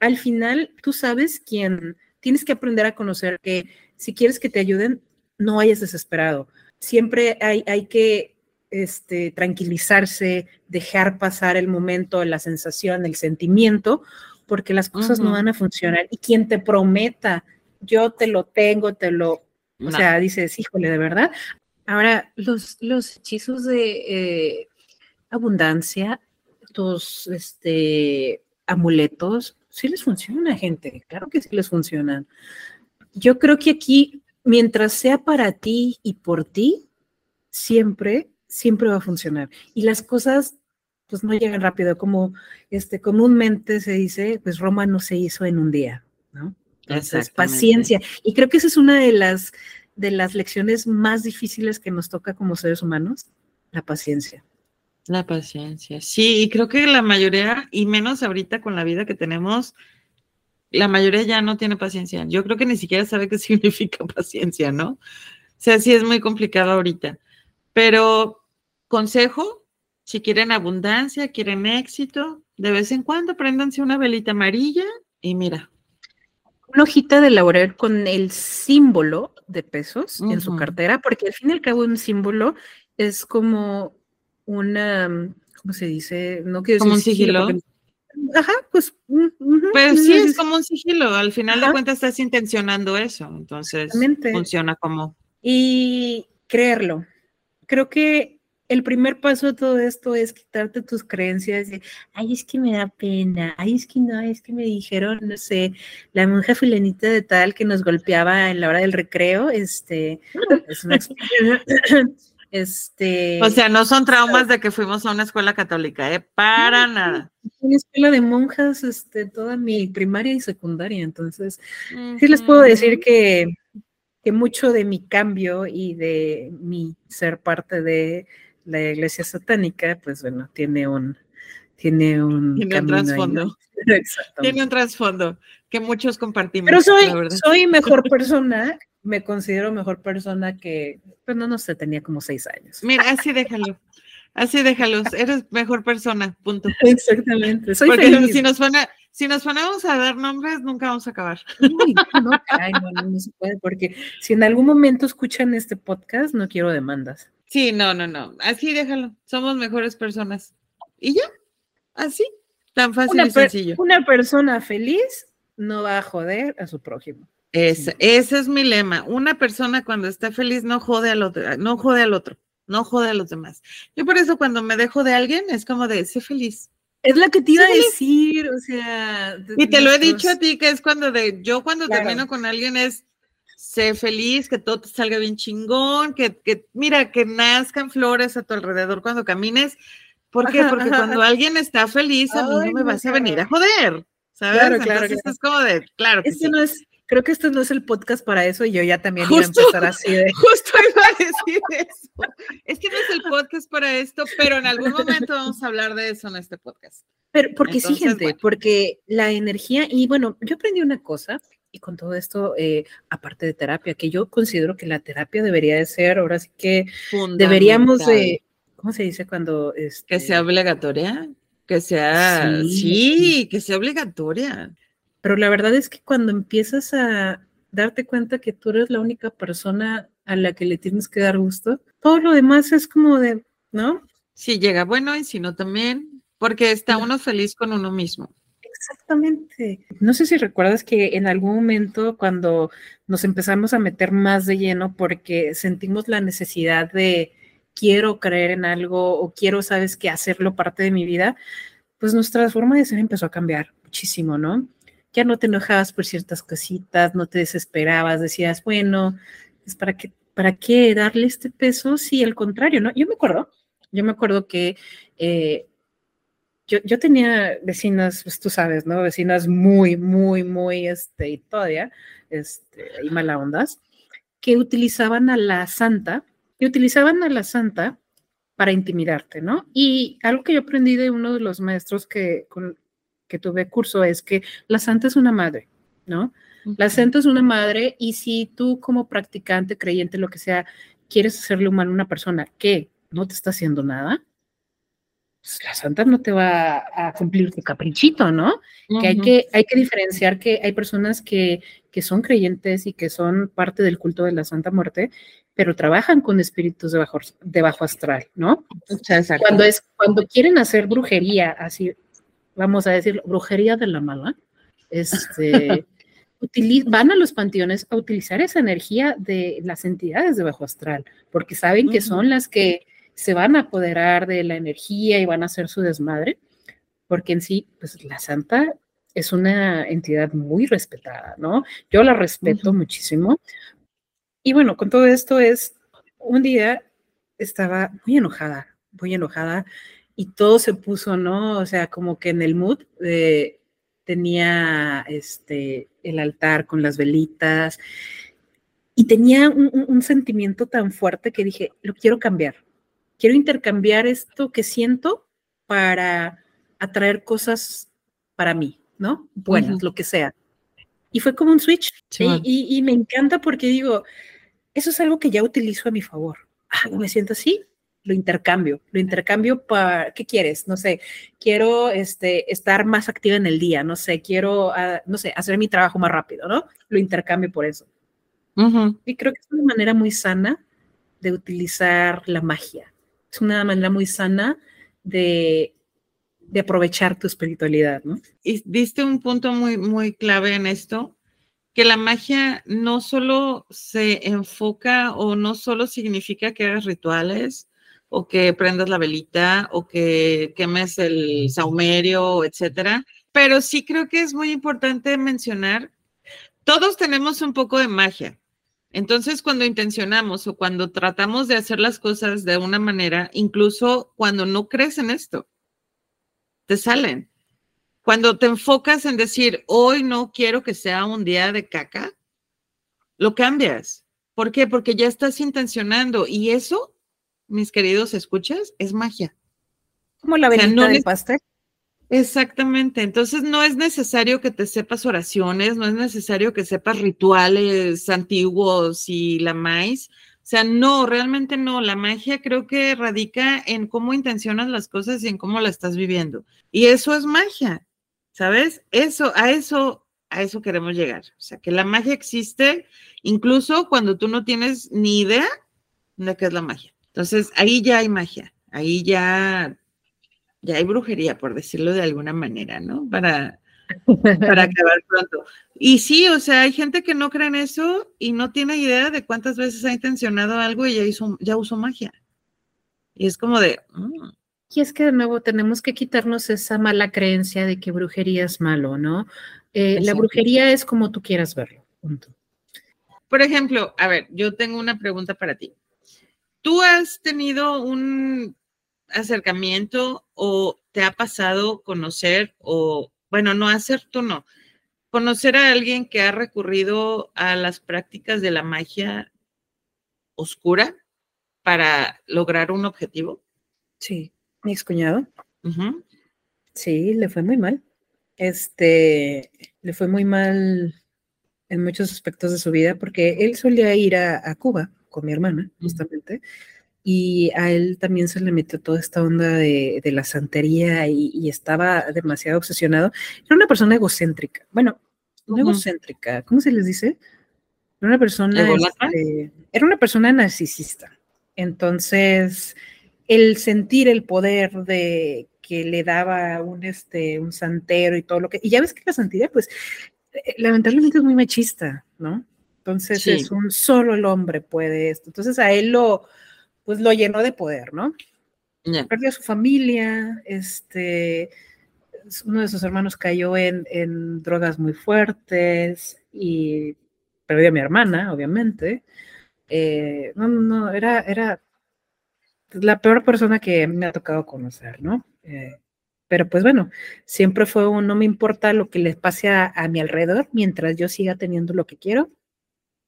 al final tú sabes quién, tienes que aprender a conocer que si quieres que te ayuden, no hayas desesperado. Siempre hay, hay que este, tranquilizarse, dejar pasar el momento, la sensación, el sentimiento, porque las cosas no van a funcionar. Y quien te prometa, yo te lo tengo, te lo, o sea, dices, híjole, de verdad. Ahora, los, los hechizos de eh, abundancia, tus este, amuletos, sí les funciona, gente, claro que sí les funcionan. Yo creo que aquí, mientras sea para ti y por ti, siempre, siempre va a funcionar. Y las cosas pues no llegan rápido, como este, comúnmente se dice, pues Roma no se hizo en un día, ¿no? Entonces, paciencia. Y creo que esa es una de las, de las lecciones más difíciles que nos toca como seres humanos, la paciencia. La paciencia, sí, y creo que la mayoría, y menos ahorita con la vida que tenemos, la mayoría ya no tiene paciencia. Yo creo que ni siquiera sabe qué *laughs* significa paciencia, ¿no? O sea, sí es muy complicado ahorita. Pero consejo, si quieren abundancia, quieren éxito, de vez en cuando préndanse una velita amarilla y mira. Una hojita de laurel con el símbolo de pesos en su cartera, porque al fin y al cabo un símbolo es como una, ¿cómo se dice? No quiero como un sigilo. Ajá, pues. Pero sí es como un sigilo. Al final de cuentas estás intencionando eso. Entonces funciona como. Y creerlo. Creo que el primer paso de todo esto es quitarte tus creencias de, ay, es que me da pena, ay, es que no, es que me dijeron, no sé, la monja filenita de tal que nos golpeaba en la hora del recreo, este, *laughs* es una Este, o sea, no son traumas de que fuimos a una escuela católica, ¿eh? Para nada. Una escuela de monjas, este, toda mi primaria y secundaria, entonces, sí les puedo decir que, que mucho de mi cambio y de mi ser parte de la iglesia satánica, pues bueno, tiene un, tiene un, trasfondo. *laughs* Tiene un trasfondo que muchos compartimos. Pero soy, soy mejor *laughs* persona, me considero mejor persona que, pues no, no sé, tenía como seis años. Mira, así déjalo. Así déjalo, eres mejor persona, punto. *laughs* Exactamente. Soy Porque si nos si nos ponemos a dar nombres, nunca vamos a acabar. no, no, no se puede, porque si en algún momento escuchan este podcast, no quiero demandas. Sí, no, no, no. Así déjalo. Somos mejores personas. Y ya, así, tan fácil y sencillo. Una persona feliz no va a joder a su prójimo. Ese, ese es mi lema. Una persona cuando está feliz no jode al otro, no jode al otro, no jode a los demás. Yo por eso cuando me dejo de alguien es como de, sé feliz. Es la que te iba a decir, o sea. Y te lo he dicho a ti, que es cuando de, yo cuando termino con alguien es, sé feliz, que todo te salga bien chingón, que, que, mira, que nazcan flores a tu alrededor cuando camines. ¿Por qué? Porque cuando alguien está feliz, a mí no me vas a venir a joder, ¿sabes? Claro, claro, Entonces es como de, claro que no es, creo que este no es el podcast para eso y yo ya también iba a empezar así de. *laughs* Justo iba a decir eso. Es que no es el podcast para esto, pero en algún momento vamos a hablar de eso en este podcast. Pero porque sí, gente, porque la energía, y bueno, yo aprendí una cosa, y con todo esto, eh, aparte de terapia, que yo considero que la terapia debería de ser, ahora sí que deberíamos de, ¿cómo se dice cuando? Este... Que sea obligatoria, que sea, sí. que sea obligatoria. Pero la verdad es que cuando empiezas a darte cuenta que tú eres la única persona a la que le tienes que dar gusto. Todo lo demás es como de, ¿no? Si llega bueno y si no también, porque está uno feliz con uno mismo. Exactamente. No sé si recuerdas que en algún momento cuando nos empezamos a meter más de lleno porque sentimos la necesidad de quiero creer en algo o quiero, sabes, que hacerlo parte de mi vida, pues nuestra forma de ser empezó a cambiar muchísimo, ¿no? Ya no te enojabas por ciertas cositas, no te desesperabas, decías, bueno, es para qué, para qué darle este peso si al contrario, ¿no? Yo me acuerdo, yo me acuerdo que eh, yo, tenía vecinas, pues tú sabes, ¿no? Vecinas muy, muy, muy, este, y todavía, este, y mala ondas, que utilizaban a la santa, que utilizaban a la santa para intimidarte, ¿no? Y algo que yo aprendí de uno de los maestros que, con, que tuve curso es que la santa es una madre, ¿no? La santa es una madre y si tú como practicante, creyente, lo que sea, quieres hacerle humano a una persona que no te está haciendo nada, pues, la santa no te va a cumplir tu caprichito, ¿no? Que, hay que hay que diferenciar que hay personas que, que son creyentes y que son parte del culto de la Santa Muerte, pero trabajan con espíritus de bajo, de bajo astral, ¿no? Cuando, es, cuando quieren hacer brujería, así, vamos a decir, brujería de la mala, este, *laughs* van a los panteones a utilizar esa energía de las entidades de bajo astral, porque saben que son las que se van a apoderar de la energía y van a hacer su desmadre, porque en sí, pues la santa es una entidad muy respetada, ¿no? Yo la respeto muchísimo. Y bueno, con todo esto es, un día estaba muy enojada, muy enojada, y todo se puso, ¿no? O sea, como que en el mood tenía este, el altar con las velitas, y tenía un sentimiento tan fuerte que dije, lo quiero cambiar, quiero intercambiar esto que siento para atraer cosas para mí, ¿no? Buenas, lo que sea. Y fue como un switch. Y, me encanta porque digo, eso es algo que ya utilizo a mi favor. Ah, me siento así, lo intercambio, lo intercambio para, ¿qué quieres? No sé, quiero este, estar más activa en el día, no sé, quiero, ah, no sé, hacer mi trabajo más rápido, ¿no? Lo intercambio por eso. Y creo que es una manera muy sana de utilizar la magia es una manera muy sana de, aprovechar tu espiritualidad, ¿no? Y diste un punto muy, muy clave en esto, que la magia no solo se enfoca o no solo significa que hagas rituales o que prendas la velita o que quemes el saumerio, etcétera, pero sí creo que es muy importante mencionar, todos tenemos un poco de magia, entonces, cuando intencionamos o cuando tratamos de hacer las cosas de una manera, incluso cuando no crees en esto, te salen. Cuando te enfocas en decir, hoy no quiero que sea un día de caca, lo cambias. ¿Por qué? Porque ya estás intencionando y eso, mis queridos escuchas, es magia. Como la velita de pastel. Exactamente. Entonces no es necesario que te sepas oraciones, no es necesario que sepas rituales antiguos y la maíz. O sea, no, realmente no. La magia creo que radica en cómo intencionas las cosas y en cómo la estás viviendo. Y eso es magia, ¿sabes? Eso, a eso, a eso queremos llegar. O sea, que la magia existe incluso cuando tú no tienes ni idea de qué es la magia. Entonces, ahí ya hay magia. Ahí ya ya hay brujería, por decirlo de alguna manera, ¿no? Para, para *laughs* acabar pronto. Y sí, o sea, hay gente que no cree en eso y no tiene idea de cuántas veces ha intencionado algo y ya, hizo, ya usó magia. Y es como de... Mm". Y es que de nuevo tenemos que quitarnos esa mala creencia de que brujería es malo, ¿no? Eh, la brujería es como tú quieras verlo. Por ejemplo, a ver, yo tengo una pregunta para ti. ¿Tú has tenido un acercamiento o te ha pasado conocer o, bueno, no hacer tú no, conocer a alguien que ha recurrido a las prácticas de la magia oscura para lograr un objetivo? Sí, mi excuñado. Sí, le fue muy mal. Este, le fue muy mal en muchos aspectos de su vida porque él solía ir a, Cuba con mi hermana, justamente, y a él también se le metió toda esta onda de, la santería y, estaba demasiado obsesionado. Era una persona egocéntrica. Bueno, no egocéntrica, ¿cómo se les dice? Era una persona, este, era una persona narcisista. Entonces, el sentir el poder de que le daba un, este, un santero y todo lo que, y ya ves que la santidad, pues, eh, lamentablemente es muy machista, ¿no? Entonces es un solo el hombre puede esto. Entonces a él lo, pues lo llenó de poder, ¿no? Perdió a su familia, este, uno de sus hermanos cayó en, en drogas muy fuertes y perdió a mi hermana, obviamente. Eh, no, no, era, era la peor persona que me ha tocado conocer, ¿no? Eh, pero pues bueno, siempre fue un no me importa lo que les pase a, mi alrededor mientras yo siga teniendo lo que quiero,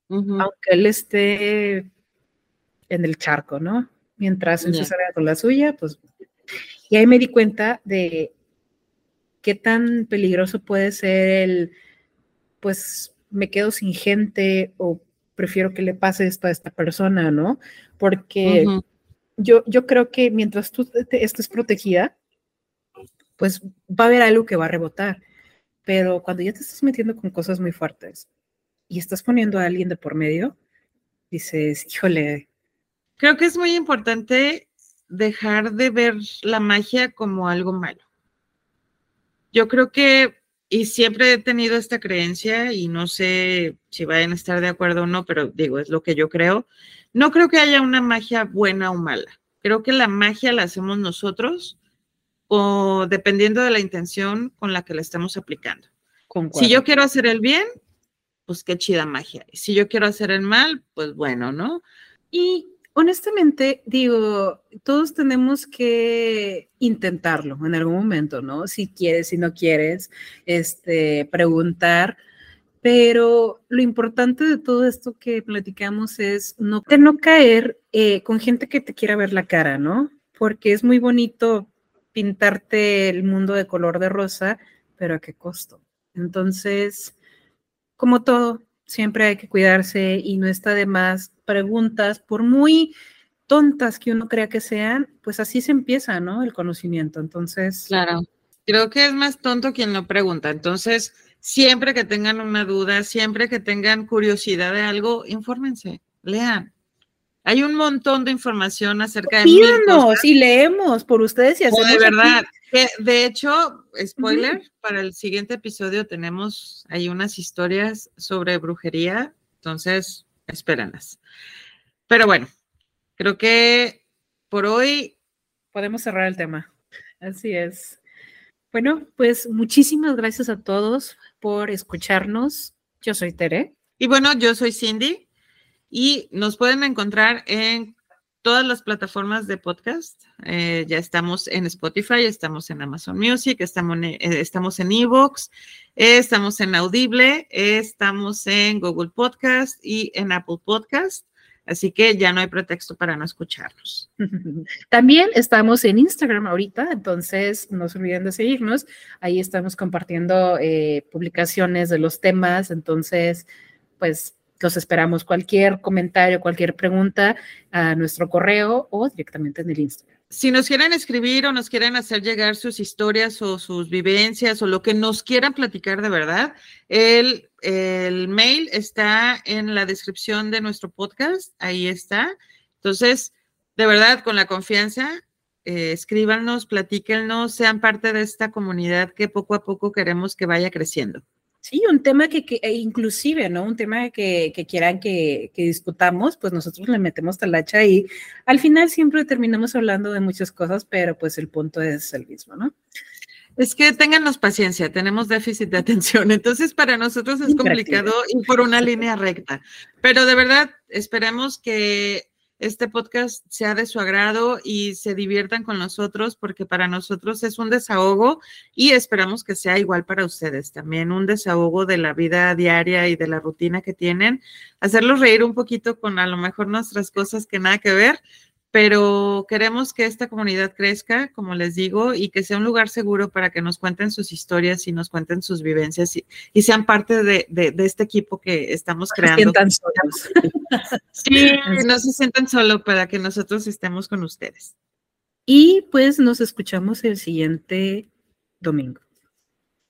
aunque él esté en el charco, ¿no? Mientras se salga con la suya, pues. Y ahí me di cuenta de qué tan peligroso puede ser el, pues me quedo sin gente o prefiero que le pase esto a esta persona, ¿no? Porque yo, yo creo que mientras tú estés protegida, pues va a haber algo que va a rebotar. Pero cuando ya te estás metiendo con cosas muy fuertes y estás poniendo a alguien de por medio, dices, híjole. Creo que es muy importante dejar de ver la magia como algo malo. Yo creo que, y siempre he tenido esta creencia, y no sé si vayan a estar de acuerdo o no, pero digo, es lo que yo creo. No creo que haya una magia buena o mala. Creo que la magia la hacemos nosotros o dependiendo de la intención con la que la estemos aplicando. Si yo quiero hacer el bien, pues qué chida magia. Si yo quiero hacer el mal, pues bueno, ¿no? Y honestamente, digo, todos tenemos que intentarlo en algún momento, ¿no? Si quieres, si no quieres, este, preguntar. Pero lo importante de todo esto que platicamos es no, no caer eh, con gente que te quiera ver la cara, ¿no? Porque es muy bonito pintarte el mundo de color de rosa, pero a qué costo. Entonces, como todo, siempre hay que cuidarse y no está de más preguntas, por muy tontas que uno crea que sean, pues así se empieza, ¿no? El conocimiento. Entonces. Claro. Creo que es más tonto quien lo pregunta. Entonces, siempre que tengan una duda, siempre que tengan curiosidad de algo, infórmense, lean. Hay un montón de información acerca de Pídanos y leemos por ustedes y hacemos. de verdad. De hecho, spoiler, para el siguiente episodio tenemos ahí unas historias sobre brujería, entonces espérenlas. Pero bueno, creo que por hoy podemos cerrar el tema. Así es. Bueno, pues muchísimas gracias a todos por escucharnos. Yo soy Tere. Y bueno, yo soy Cindy y nos pueden encontrar en todas las plataformas de podcast. Eh, ya estamos en Spotify, estamos en Amazon Music, estamos en, eh, estamos en Evox, estamos en Audible, estamos en Google Podcast y en Apple Podcast. Así que ya no hay pretexto para no escucharnos. *laughs* También estamos en Instagram ahorita, entonces no se olviden de seguirnos. Ahí estamos compartiendo eh, publicaciones de los temas, entonces, pues los esperamos. Cualquier comentario, cualquier pregunta a nuestro correo o directamente en el Instagram. Si nos quieren escribir o nos quieren hacer llegar sus historias o sus vivencias o lo que nos quieran platicar de verdad, el, el mail está en la descripción de nuestro podcast. Ahí está. Entonces, de verdad, con la confianza, eh, escríbanos, platíquenos, sean parte de esta comunidad que poco a poco queremos que vaya creciendo. Sí, un tema que, que e inclusive, ¿no? Un tema que, que quieran que, que, discutamos, pues nosotros le metemos talacha y al final siempre terminamos hablando de muchas cosas, pero pues el punto es el mismo, ¿no? Es que téngannos paciencia, tenemos déficit de atención, entonces para nosotros es complicado ir por una línea recta, pero de verdad esperemos que este podcast sea de su agrado y se diviertan con nosotros porque para nosotros es un desahogo y esperamos que sea igual para ustedes también, un desahogo de la vida diaria y de la rutina que tienen, hacerlos reír un poquito con a lo mejor nuestras cosas que nada que ver, pero queremos que esta comunidad crezca, como les digo, y que sea un lugar seguro para que nos cuenten sus historias y nos cuenten sus vivencias y, sean parte de, este equipo que estamos creando. No se sientan solos. *laughs* Sí, *laughs* no se sientan solo para que nosotros estemos con ustedes. Y pues nos escuchamos el siguiente domingo.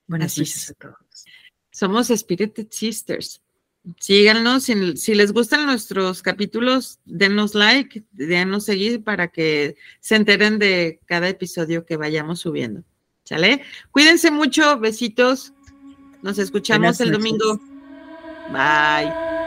Buenas noches a todos. Somos Spirited Sisters. Síganos, si, si, les gustan nuestros capítulos, denos like, denos seguir para que se enteren de cada episodio que vayamos subiendo. ¿Sale? Cuídense mucho, besitos. Nos escuchamos el domingo. Bye.